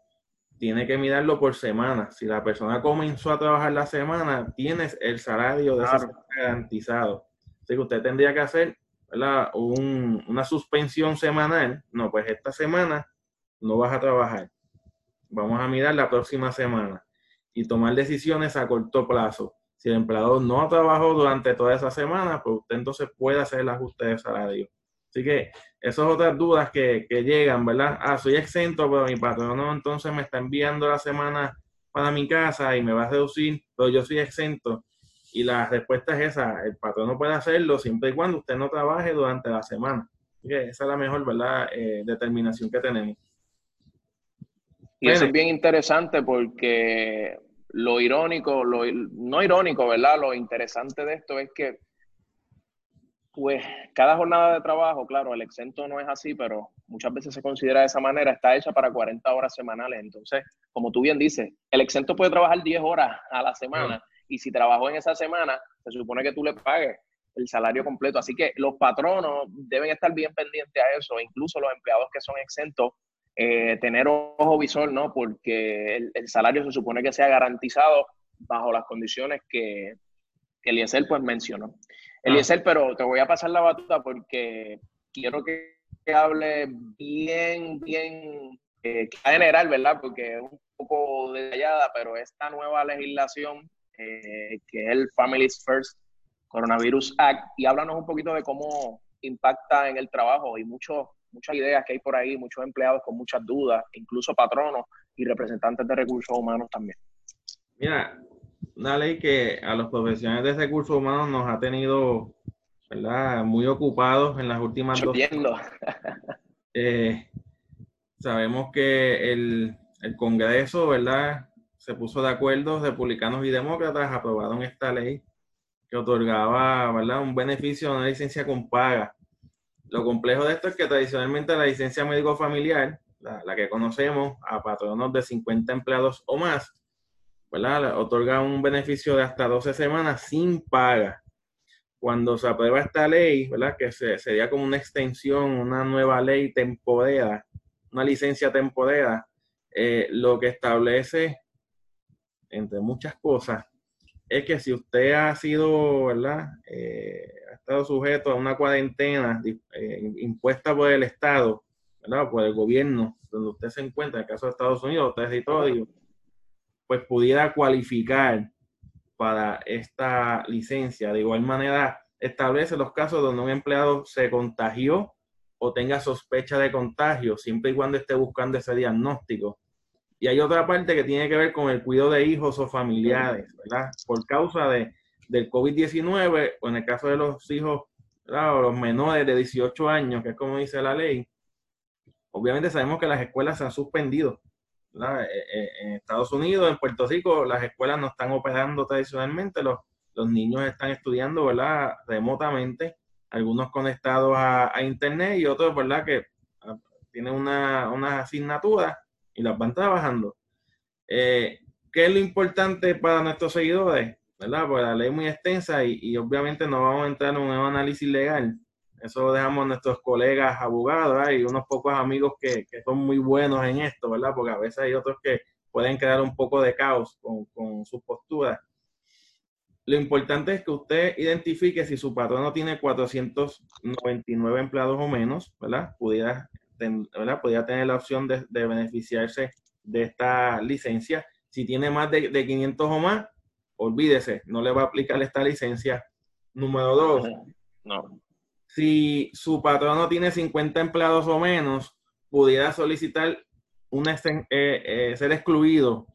[SPEAKER 2] tiene que mirarlo por semana. Si la persona comenzó a trabajar la semana, tienes el salario de esa semana garantizado. Así que usted tendría que hacer Un, una suspensión semanal. No, pues esta semana no vas a trabajar. Vamos a mirar la próxima semana y tomar decisiones a corto plazo. Si el empleador no trabajó durante toda esa semana, pues usted entonces puede hacer el ajuste de salario. Así que esas otras dudas que, que llegan, ¿verdad? Ah, soy exento, pero mi patrón no, entonces me está enviando la semana para mi casa y me va a reducir, pero yo soy exento. Y la respuesta es esa, el patrón no puede hacerlo siempre y cuando usted no trabaje durante la semana. Así que esa es la mejor, ¿verdad? Eh, determinación que tenemos.
[SPEAKER 1] Y eso es bien interesante porque lo irónico, lo, no irónico, ¿verdad? Lo interesante de esto es que, pues, cada jornada de trabajo, claro, el exento no es así, pero muchas veces se considera de esa manera, está hecha para 40 horas semanales. Entonces, como tú bien dices, el exento puede trabajar 10 horas a la semana y si trabajó en esa semana, se supone que tú le pagues el salario completo. Así que los patronos deben estar bien pendientes a eso, incluso los empleados que son exentos eh, tener ojo visor, ¿no? Porque el, salario se supone que sea garantizado bajo las condiciones que, que Eliezer pues mencionó. Ah. Eliezer, pero te voy a pasar la batuta porque quiero que, hable bien, bien eh, general, ¿verdad? Porque es un poco detallada, pero esta nueva legislación eh, que es el Families First Coronavirus Act, y háblanos un poquito de cómo impacta en el trabajo y mucho muchas ideas que hay por ahí, muchos empleados con muchas dudas, incluso patronos y representantes de recursos humanos también.
[SPEAKER 2] Mira, una ley que a los profesionales de recursos humanos nos ha tenido, ¿verdad? Muy ocupados en las últimas dos. Eh, sabemos que el, el Congreso, ¿verdad? Se puso de acuerdo, republicanos y demócratas aprobaron esta ley que otorgaba, ¿verdad? Un beneficio, una licencia con paga lo complejo de esto es que tradicionalmente la licencia médico familiar, la, que conocemos a patronos de 50 empleados o más, ¿verdad? otorga un beneficio de hasta 12 semanas sin paga. cuando se aprueba esta ley, ¿verdad? Que sería como una extensión, una nueva ley temporera, una licencia temporera, eh, lo que establece, entre muchas cosas, es que si usted ha sido, ¿verdad? Eh, ha estado sujeto a una cuarentena eh, impuesta por el Estado, ¿verdad? Por el gobierno donde usted se encuentra, en el caso de Estados Unidos, territorio, pues pudiera cualificar para esta licencia. De igual manera, establece los casos donde un empleado se contagió o tenga sospecha de contagio, siempre y cuando esté buscando ese diagnóstico. Y hay otra parte que tiene que ver con el cuidado de hijos o familiares, ¿verdad? Por causa de, del COVID-19, o en el caso de los hijos, o los menores de 18 años, que es como dice la ley, obviamente sabemos que las escuelas se han suspendido eh, eh, en Estados Unidos, en Puerto Rico, las escuelas no están operando tradicionalmente, los, los niños están estudiando, ¿verdad? Remotamente, algunos conectados a, Internet y otros, ¿verdad? Que ah, tienen una, una asignatura y las van trabajando. Eh, ¿Qué es lo importante para nuestros seguidores? ¿Verdad? Pues la ley es muy extensa y, obviamente no vamos a entrar en un análisis legal, eso lo dejamos a nuestros colegas abogados y unos pocos amigos que, son muy buenos en esto, ¿verdad? Porque a veces hay otros que pueden crear un poco de caos con, con sus posturas. Lo importante es que usted identifique si su patrono tiene 499 empleados o menos, ¿verdad? Pudiera, ¿verdad? Pudiera tener la opción de, beneficiarse de esta licencia. Si tiene más de, de 500 o más, olvídese, no le va a aplicar esta licencia. Número dos, no si su patrono tiene 50 empleados o menos, pudiera solicitar una, eh, eh, ser excluido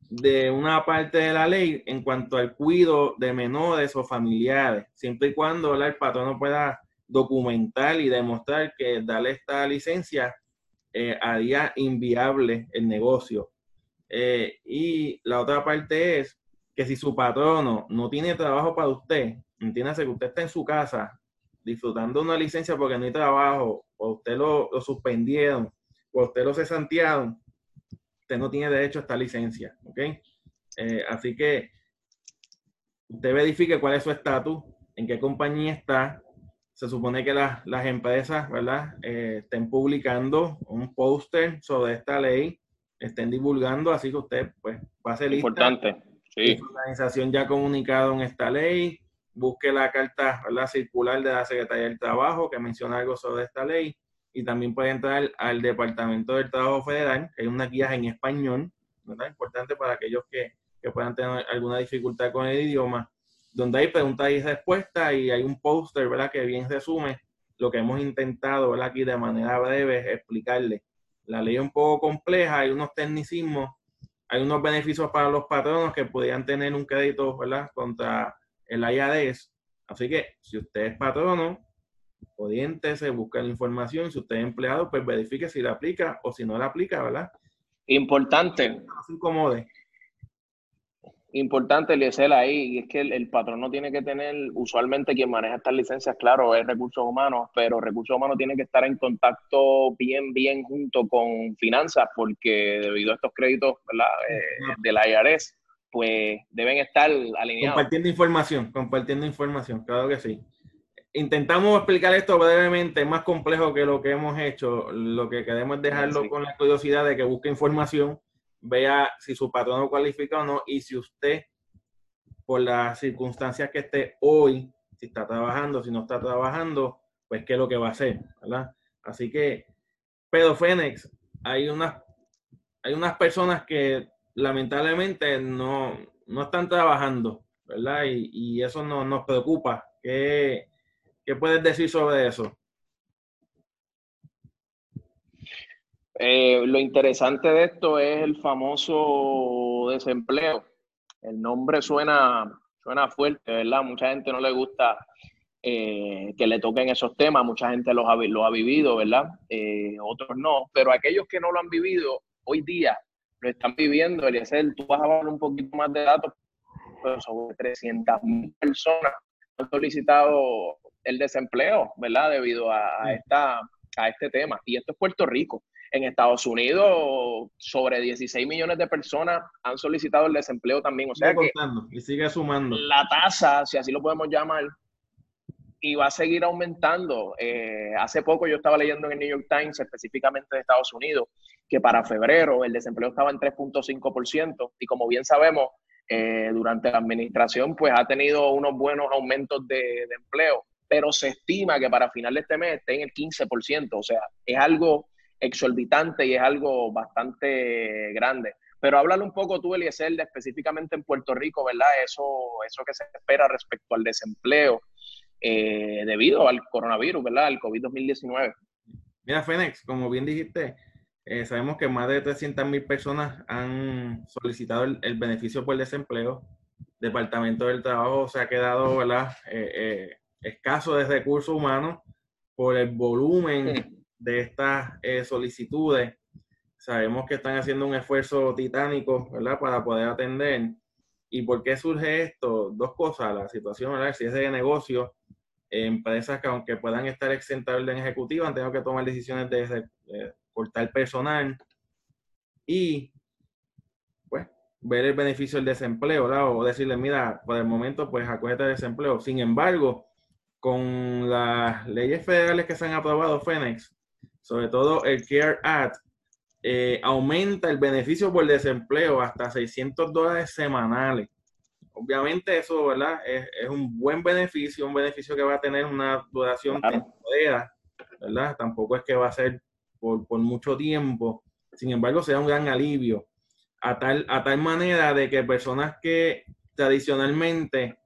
[SPEAKER 2] de una parte de la ley en cuanto al cuidado de menores o familiares, siempre y cuando el patrono pueda documentar y demostrar que darle esta licencia eh, haría inviable el negocio. y la otra parte es que si su patrono no tiene trabajo para usted, entiéndase que usted está en su casa disfrutando una licencia porque no hay trabajo, o usted lo, suspendieron, o usted lo cesantearon, usted no tiene derecho a esta licencia. Eh, así que usted verifique cuál es su estatus, en qué compañía está. Se supone que las empresas, ¿verdad? Eh, estén publicando un póster sobre esta ley, estén divulgando, así que usted, pues, va a ser
[SPEAKER 1] lista. Importante, sí.
[SPEAKER 2] Su organización ya ha comunicado en esta ley, busque la carta la circular de la Secretaría del Trabajo que menciona algo sobre esta ley y también puede entrar al Departamento del Trabajo Federal, que hay unas guías en español, ¿verdad? Importante para aquellos que, que puedan tener alguna dificultad con el idioma, donde hay preguntas y respuestas y hay un póster, ¿verdad? Que bien resume lo que hemos intentado, ¿verdad? Aquí de manera breve explicarle. La ley es un poco compleja, hay unos tecnicismos, hay unos beneficios para los patronos que podrían tener un crédito, ¿verdad? Contra el IADES. Así que si usted es patrono, se busca la información. Si usted es empleado, pues verifique si la aplica o si no la aplica, ¿verdad?
[SPEAKER 1] Importante. No se incomode. Importante, Liesel, ahí, es que el, patrono tiene que tener, usualmente quien maneja estas licencias, claro, es recursos humanos, pero recursos humanos tiene que estar en contacto bien, bien junto con finanzas, porque debido a estos créditos. Eh, de la IRS, pues deben estar alineados.
[SPEAKER 2] Compartiendo información, compartiendo información, claro que sí. Intentamos explicar esto brevemente, es más complejo que lo que hemos hecho. Lo que queremos es dejarlo con la curiosidad de que busque información, vea si su patrón cualifica o no y si usted, por las circunstancias que esté hoy, si está trabajando, si no está trabajando, pues qué es lo que va a hacer, ¿verdad? Así que, pero Fénix, hay unas, hay unas personas que lamentablemente no, no están trabajando, ¿verdad? Y, eso no, nos preocupa. ¿Qué, ¿Qué, puedes decir sobre eso?
[SPEAKER 1] Eh, lo interesante de esto es el famoso desempleo. El nombre suena, suena fuerte, ¿verdad? Mucha gente no le gusta eh, que le toquen esos temas, mucha gente los ha, lo ha vivido, ¿verdad? Eh, otros no, pero aquellos que no lo han vivido hoy día lo están viviendo. Eliezer, tú vas a hablar un poquito más de datos, pero sobre 300 mil personas han solicitado el desempleo, ¿verdad? Debido a, esta, a este tema. Y esto es Puerto Rico. En Estados Unidos, sobre 16 millones de personas han solicitado el desempleo también. O sea que
[SPEAKER 2] y sigue sumando.
[SPEAKER 1] La tasa, si así lo podemos llamar, y va a seguir aumentando. Eh, hace poco yo estaba leyendo en el New York Times, específicamente de Estados Unidos, que para febrero el desempleo estaba en 3.5% y como bien sabemos, eh, durante la administración pues ha tenido unos buenos aumentos de, empleo, pero se estima que para final de este mes esté en el 15%, o sea, es algo exorbitante y es algo bastante grande. Pero háblale un poco tú, Eliezer, de específicamente en Puerto Rico, ¿verdad? Eso, eso que se espera respecto al desempleo eh, debido al coronavirus, ¿verdad? Al COVID-2019.
[SPEAKER 2] Mira, Fénix, como bien dijiste, eh, sabemos que más de 300.000 personas han solicitado el, beneficio por desempleo. Departamento del Trabajo se ha quedado, ¿verdad? Eh, escaso de recursos humanos por el volumen de estas solicitudes. Sabemos que están haciendo un esfuerzo titánico, ¿verdad? Para poder atender. ¿Y por qué surge esto? Dos cosas. La situación, ¿verdad? Si es de negocio, empresas que aunque puedan estar exentas de orden ejecutiva, han tenido que tomar decisiones de, cortar personal y pues ver el beneficio del desempleo, ¿verdad? o decirle, mira, por el momento pues acogete el desempleo. Sin embargo, con las leyes federales que se han aprobado, Fénix, sobre todo el CARE Act, eh, aumenta el beneficio por desempleo hasta 600 dólares semanales obviamente eso, ¿verdad? Es, un buen beneficio, un beneficio que va a tener una duración temporera, ¿verdad? Tampoco es que va a ser por, mucho tiempo. Sin embargo, será un gran alivio. A tal, a tal manera de que personas que tradicionalmente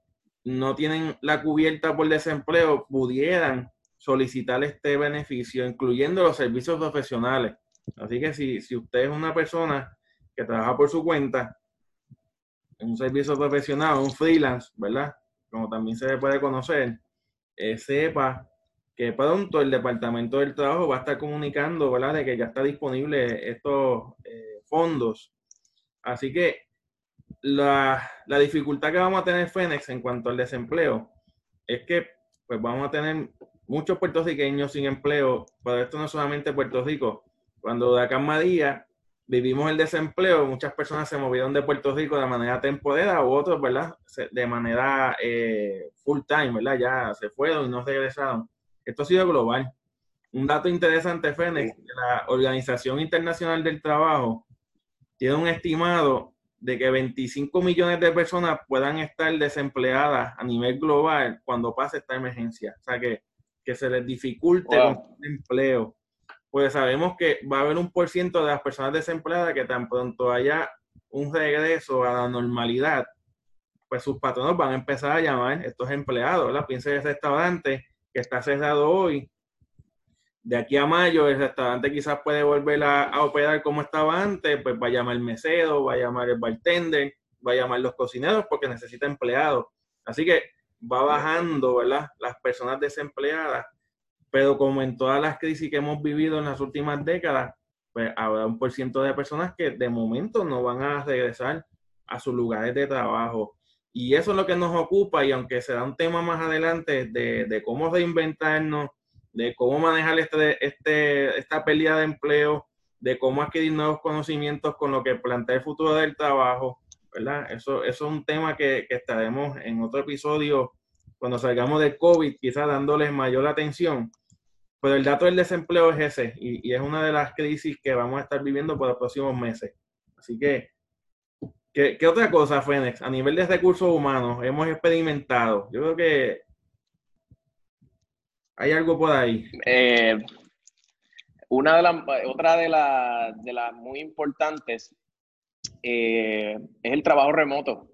[SPEAKER 2] no tienen la cubierta por desempleo pudieran solicitar este beneficio, incluyendo los servicios profesionales. Así que si, si usted es una persona que trabaja por su cuenta, un servicio profesional, un freelance, ¿verdad? Como también se le puede conocer, eh, sepa que pronto el Departamento del Trabajo va a estar comunicando, ¿verdad? De que ya está disponible estos eh, fondos. Así que la, la, dificultad que vamos a tener Fénix en cuanto al desempleo es que pues vamos a tener muchos puertorriqueños sin empleo, pero esto no es solamente Puerto Rico. Cuando Huracán María vivimos el desempleo, muchas personas se movieron de Puerto Rico de manera temporera u otros, ¿verdad? De manera eh, full time, ¿verdad? Ya se fueron y no regresaron. Esto ha sido global. Un dato interesante, Fénix, la Organización Internacional del Trabajo tiene un estimado de que 25 millones de personas puedan estar desempleadas a nivel global cuando pase esta emergencia. O sea, que, que se les dificulte el empleo pues sabemos que va a haber un por ciento de las personas desempleadas que tan pronto haya un regreso a la normalidad, pues sus patronos van a empezar a llamar a estos empleados, ¿verdad? Piense en el restaurante que está cerrado hoy. De aquí a mayo el restaurante quizás puede volver a, operar como estaba antes, pues va a llamar el mesero, va a llamar el bartender, va a llamar los cocineros porque necesita empleados. Así que va bajando, ¿verdad? Las personas desempleadas pero como en todas las crisis que hemos vivido en las últimas décadas, pues habrá un por ciento de personas que de momento no van a regresar a sus lugares de trabajo. Y eso es lo que nos ocupa y aunque será un tema más adelante de, de cómo reinventarnos, de cómo manejar este, este, esta pérdida de empleo, de cómo adquirir nuevos conocimientos con lo que plantea el futuro del trabajo, ¿verdad? Eso, eso es un tema que, que estaremos en otro episodio cuando salgamos del COVID, quizás dándoles mayor atención. Pero el dato del desempleo es ese y, es una de las crisis que vamos a estar viviendo por los próximos meses. Así que, ¿qué, otra cosa, Fénix? A nivel de recursos humanos, hemos experimentado. Yo creo que hay algo por ahí.
[SPEAKER 1] Eh, una de las, otra de, de las muy importantes eh, es el trabajo remoto.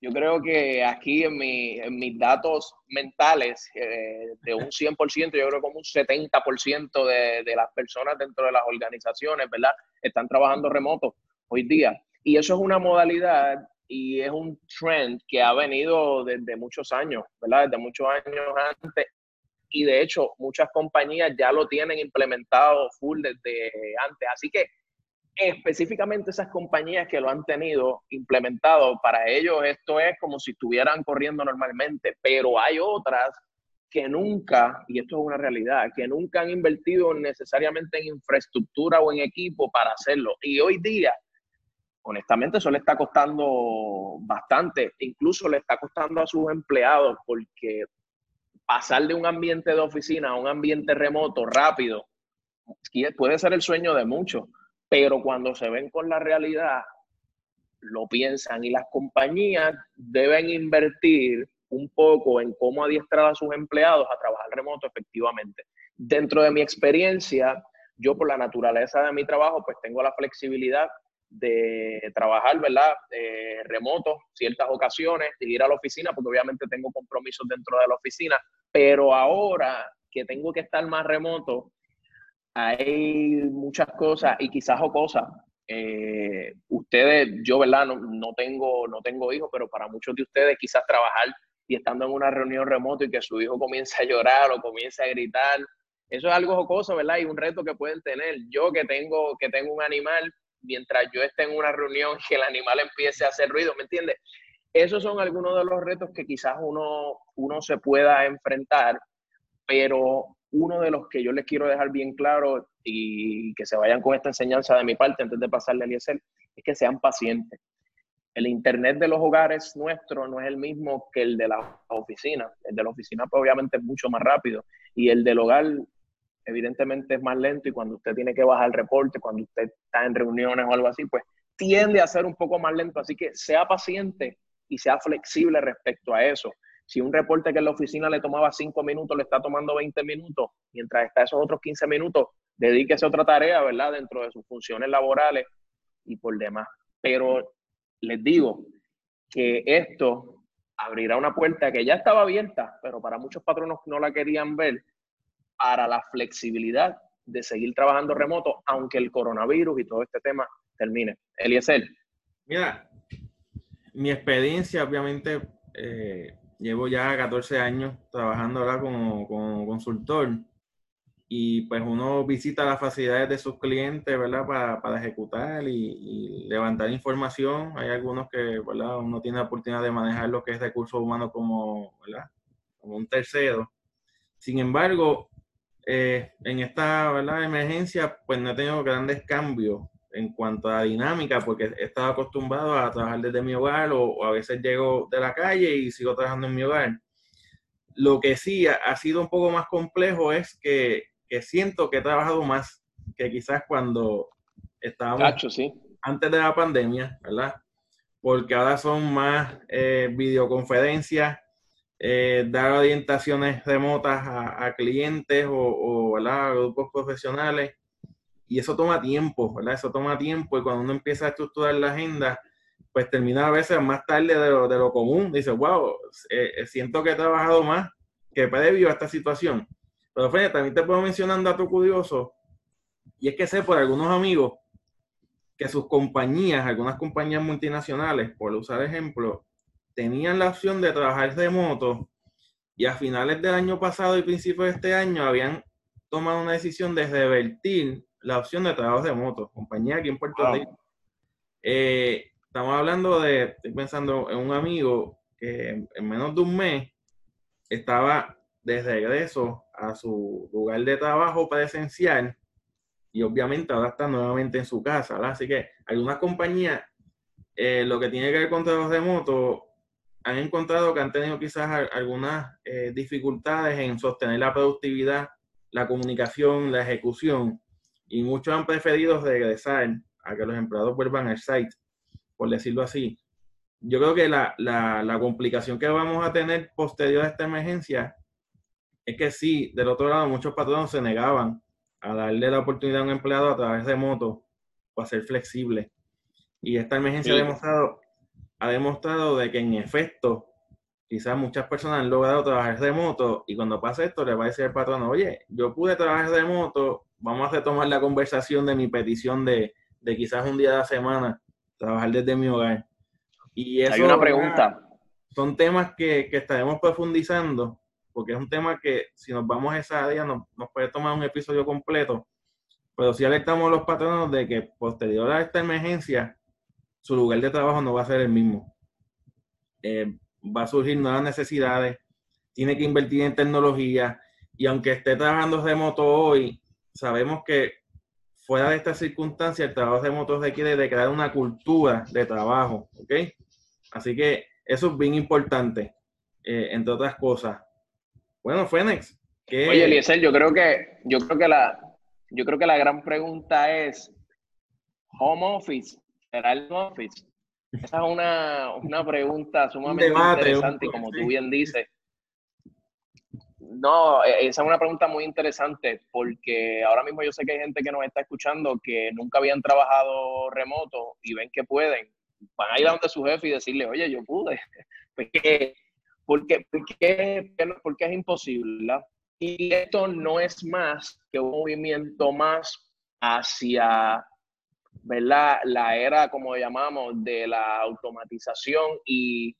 [SPEAKER 1] Yo creo que aquí en, mi, en mis datos mentales, eh, de un 100%, yo creo como un 70% de, de las personas dentro de las organizaciones, ¿verdad? Están trabajando remoto hoy día. Y eso es una modalidad y es un trend que ha venido desde muchos años, ¿verdad? Desde muchos años antes. Y de hecho, muchas compañías ya lo tienen implementado full desde antes. Así que específicamente esas compañías que lo han tenido implementado, para ellos esto es como si estuvieran corriendo normalmente, pero hay otras que nunca, y esto es una realidad, que nunca han invertido necesariamente en infraestructura o en equipo para hacerlo. Y hoy día, honestamente, eso le está costando bastante, incluso le está costando a sus empleados, porque pasar de un ambiente de oficina a un ambiente remoto rápido puede ser el sueño de muchos, pero cuando se ven con la realidad, lo piensan y las compañías deben invertir un poco en cómo adiestrar a sus empleados a trabajar remoto efectivamente. Dentro de mi experiencia, yo por la naturaleza de mi trabajo, pues tengo la flexibilidad de trabajar, ¿verdad? Eh, remoto, ciertas ocasiones, de ir a la oficina, porque obviamente tengo compromisos dentro de la oficina, pero ahora que tengo que estar más remoto, hay muchas cosas y quizás o cosas. Eh, ustedes, yo, ¿verdad? No, no, tengo, no tengo hijos, pero para muchos de ustedes quizás trabajar y estando en una reunión remoto y que su hijo comience a llorar o comience a gritar, eso es algo jocoso, ¿verdad? Y un reto que pueden tener. Yo que tengo, que tengo un animal, mientras yo esté en una reunión, que el animal empiece a hacer ruido, ¿me entiendes? Esos son algunos de los retos que quizás uno, uno se pueda enfrentar, pero uno de los que yo les quiero dejar bien claro y que se vayan con esta enseñanza de mi parte antes de pasarle a Eliezer, es que sean pacientes el Internet de los hogares nuestro no es el mismo que el de la oficina. El de la oficina pues, obviamente es mucho más rápido y el del hogar evidentemente es más lento y cuando usted tiene que bajar el reporte, cuando usted está en reuniones o algo así, pues tiende a ser un poco más lento. Así que sea paciente y sea flexible respecto a eso. Si un reporte que en la oficina le tomaba cinco minutos, le está tomando 20 minutos, mientras está esos otros 15 minutos, dedíquese a otra tarea, ¿verdad? Dentro de sus funciones laborales y por demás. Pero les digo que esto abrirá una puerta que ya estaba abierta, pero para muchos patronos no la querían ver, para la flexibilidad de seguir trabajando remoto, aunque el coronavirus y todo este tema termine. Eliezer.
[SPEAKER 2] Mira, mi experiencia, obviamente, eh, llevo ya 14 años trabajando ahora como, como consultor y pues uno visita las facilidades de sus clientes, ¿verdad? Para, para ejecutar y, levantar información. Hay algunos que, ¿verdad? Uno tiene la oportunidad de manejar lo que es recursos humanos como, ¿verdad? Como un tercero. Sin embargo, eh, en esta, ¿verdad? Emergencia, pues no he tenido grandes cambios en cuanto a dinámica, porque he estado acostumbrado a trabajar desde mi hogar o, o a veces llego de la calle y sigo trabajando en mi hogar. Lo que sí ha sido un poco más complejo es que que siento que he trabajado más que quizás cuando estábamos antes de la pandemia, ¿verdad? Porque ahora son más eh, videoconferencias, eh, dar orientaciones remotas a, clientes o, a grupos profesionales. Y eso toma tiempo, ¿verdad? Eso toma tiempo y cuando uno empieza a estructurar la agenda, pues termina a veces más tarde de lo, de lo común. Dice, wow, eh, siento que he trabajado más que previo a esta situación. Pero Fede, también te puedo mencionar un dato curioso, y es que sé por algunos amigos que sus compañías, algunas compañías multinacionales, por usar ejemplo, tenían la opción de trabajar remoto y a finales del año pasado y principios de este año habían tomado una decisión de revertir la opción de trabajo remoto, compañía aquí en Puerto Rico. Eh, estamos hablando de, estoy pensando en un amigo que en menos de un mes estaba de regreso a su lugar de trabajo presencial y obviamente ahora está nuevamente en su casa. Así que algunas compañías, eh, lo que tiene que ver con trabajo remoto, han encontrado que han tenido quizás algunas eh, dificultades en sostener la productividad, la comunicación, la ejecución, y muchos han preferido regresar a que los empleados vuelvan al site, por decirlo así. Yo creo que la, la, la complicación que vamos a tener posterior a esta emergencia es que sí, del otro lado, muchos patronos se negaban a darle la oportunidad a un empleado a través de moto o a ser flexible. Y esta emergencia ha, demostrado, ha demostrado de que en efecto, quizás muchas personas han logrado trabajar de moto y cuando pasa esto le va a decir al patrón, oye, yo pude trabajar de moto, vamos a retomar la conversación de mi petición de, de quizás un día de la semana trabajar desde mi hogar. Y eso,
[SPEAKER 1] Hay una pregunta.
[SPEAKER 2] Son temas que, que estaremos profundizando porque es un tema que si nos vamos a esa área nos, puede tomar un episodio completo, pero si alertamos a los patronos de que posterior a esta emergencia, su lugar de trabajo no va a ser el mismo. Eh, va a surgir nuevas necesidades, tiene que invertir en tecnología y aunque esté trabajando remoto hoy, sabemos que fuera de estas circunstancias el trabajo remoto requiere de crear una cultura de trabajo, ¿ok? Así que eso es bien importante, eh, entre otras cosas. Bueno, Fénix.
[SPEAKER 1] Oye, Eliezer, yo creo que, yo creo que la, yo creo que la gran pregunta es, ¿home office? ¿Será el office? Esa es una, una pregunta sumamente interesante y como tú bien dices, no, e, esa es una pregunta muy interesante porque ahora mismo yo sé que hay gente que nos está escuchando que nunca habían trabajado remoto y ven que pueden. Van a ir a donde su jefe y decirle, oye, yo pude. ¿Por qué, por qué, por qué es imposible? Y esto no es más que un movimiento más hacia ¿verdad? la era, como llamamos, de la automatización y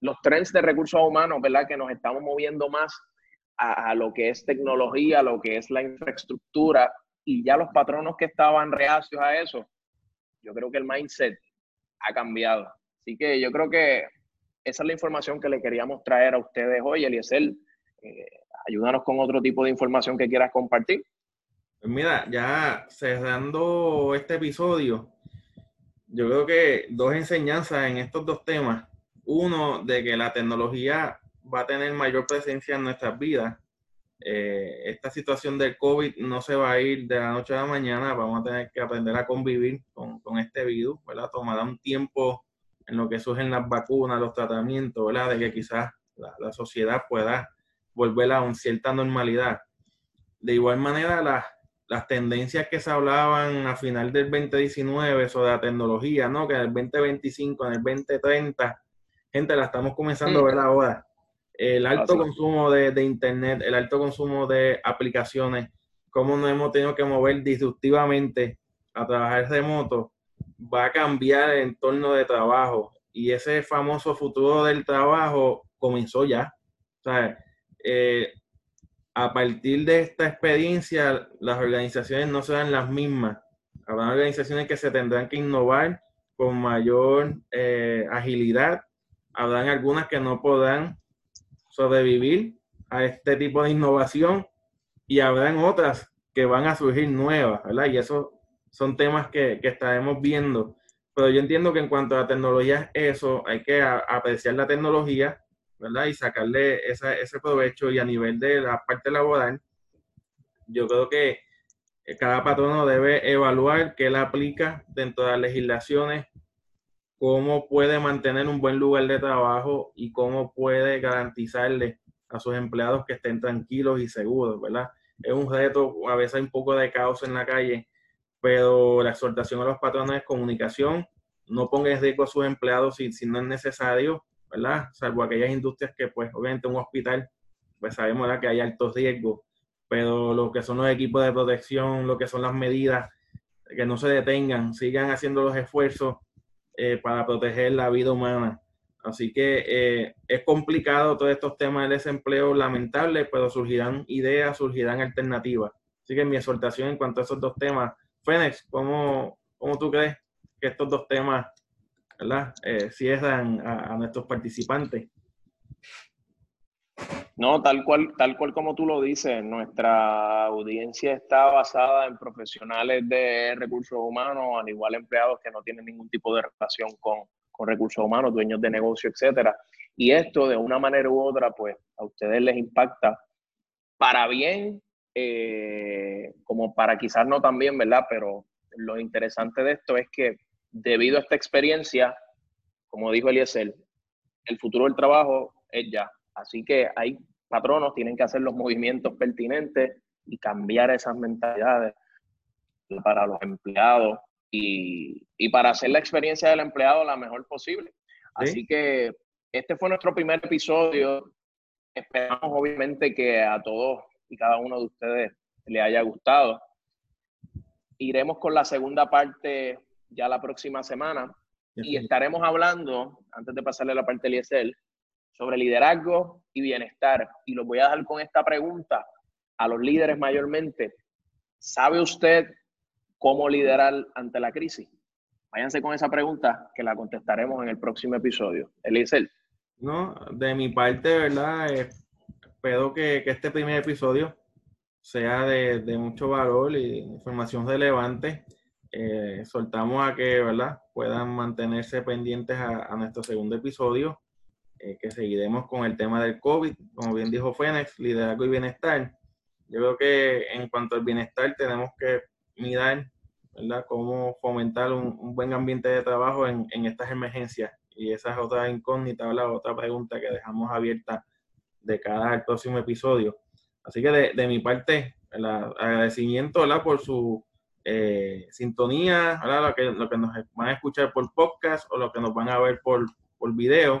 [SPEAKER 1] los trends de recursos humanos, ¿verdad? que nos estamos moviendo más a, lo que es tecnología, a lo que es la infraestructura, y ya los patronos que estaban reacios a eso, yo creo que el mindset ha cambiado. Así que yo creo que esa es la información que le queríamos traer a ustedes hoy, Eliezer. Eh, ayúdanos con otro tipo de información que quieras compartir.
[SPEAKER 2] Pues mira, ya cerrando este episodio, yo creo que dos enseñanzas en estos dos temas. Uno, de que la tecnología va a tener mayor presencia en nuestras vidas. Eh, esta situación del COVID no se va a ir de la noche a la mañana, vamos a tener que aprender a convivir con, con este virus, ¿verdad? Tomará un tiempo en lo que surgen las vacunas, los tratamientos, ¿verdad? De que quizás la, la sociedad pueda volver a una cierta normalidad. De igual manera, las, las tendencias que se hablaban a final del 2019 sobre la tecnología, ¿no? Que en el 2025, en el 2030, gente, la estamos comenzando a ver ahora el alto consumo de, Internet, el alto consumo de aplicaciones, cómo nos hemos tenido que mover disruptivamente a trabajar remoto, va a cambiar el entorno de trabajo y ese famoso futuro del trabajo comenzó ya. O sea, eh, a partir de esta experiencia, las organizaciones no serán las mismas. Habrá organizaciones que se tendrán que innovar con mayor eh, agilidad. Habrán algunas que no podrán sobrevivir a este tipo de innovación y habrán otras que van a surgir nuevas, ¿verdad? Y eso son temas que, que estaremos viendo. Pero yo entiendo que en cuanto a tecnología, eso hay que apreciar la tecnología, ¿verdad? Y sacarle ese provecho y a nivel de la parte laboral, yo creo que cada patrono debe evaluar qué le aplica dentro de las legislaciones cómo puede mantener un buen lugar de trabajo y cómo puede garantizarle a sus empleados que estén tranquilos y seguros, ¿verdad? Es un reto, a veces hay un poco de caos en la calle, pero la exhortación a los patrones es comunicación, no ponga en riesgo a sus empleados si, si no es necesario, ¿verdad? Salvo aquellas industrias que, pues, obviamente un hospital, pues sabemos que hay altos riesgos, pero lo que son los equipos de protección, lo que son las medidas, que no se detengan, sigan haciendo los esfuerzos eh, para proteger la vida humana. Así que eh, es complicado todos estos temas del desempleo, lamentable, pero surgirán ideas, surgirán alternativas. Así que mi exhortación en cuanto a esos dos temas, Fénix, ¿cómo, cómo tú crees que estos dos temas ¿verdad? Eh, cierran a, a, nuestros participantes?
[SPEAKER 1] No, tal cual, tal cual como tú lo dices, nuestra audiencia está basada en profesionales de recursos humanos, al igual empleados que no tienen ningún tipo de relación con, con recursos humanos, dueños de negocio, etcétera. Y esto, de una manera u otra, pues a ustedes les impacta para bien, eh, como para quizás no también, ¿verdad? Pero lo interesante de esto es que debido a esta experiencia, como dijo Eliezer, el futuro del trabajo es ya. Así que hay patronos tienen que hacer los movimientos pertinentes y cambiar esas mentalidades para los empleados y, para hacer la experiencia del empleado la mejor posible. Así que este fue nuestro primer episodio. Esperamos obviamente que a todos y cada uno de ustedes le haya gustado. Iremos con la segunda parte ya la próxima semana y estaremos hablando, antes de pasarle la parte de Eliezer, sobre liderazgo y bienestar. Y los voy a dejar con esta pregunta a los líderes mayormente. ¿Sabe usted cómo liderar ante la crisis? Váyanse con esa pregunta que la contestaremos en el próximo episodio. Eliezer.
[SPEAKER 2] No, de mi parte, ¿verdad? Eh, espero que, que, este primer episodio sea de, de, mucho valor y información relevante. Eh, soltamos a que, ¿verdad? Puedan mantenerse pendientes a, a nuestro segundo episodio eh, que seguiremos con el tema del COVID, como bien dijo Fénix, liderazgo y bienestar. Yo creo que en cuanto al bienestar tenemos que mirar, ¿verdad?, cómo fomentar un, buen ambiente de trabajo en, en, estas emergencias. Y esa es otra incógnita, la otra pregunta que dejamos abierta de cada próximo episodio. Así que de, de mi parte, el agradecimiento ¿verdad? por su eh, sintonía, ¿verdad? Lo, que, lo que nos van a escuchar por podcast o lo que nos van a ver por, por video.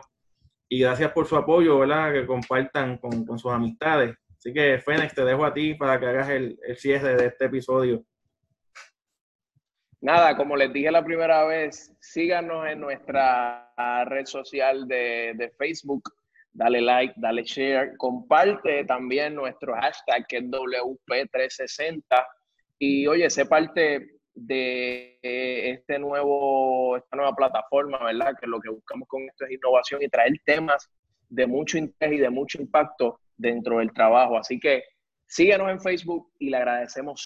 [SPEAKER 2] Y gracias por su apoyo, ¿verdad? Que compartan con, con sus amistades. Así que, Fénix, te dejo a ti para que hagas el, el cierre de este episodio.
[SPEAKER 1] Nada, como les dije la primera vez, síganos en nuestra red social de, de Facebook, dale like, dale share, comparte también nuestro hashtag que es WP360 y oye, sé parte de este nuevo, esta nueva plataforma, ¿verdad? Que lo que buscamos con esto es innovación y traer temas de mucho interés y de mucho impacto dentro del trabajo. Así que síguenos en Facebook y le agradecemos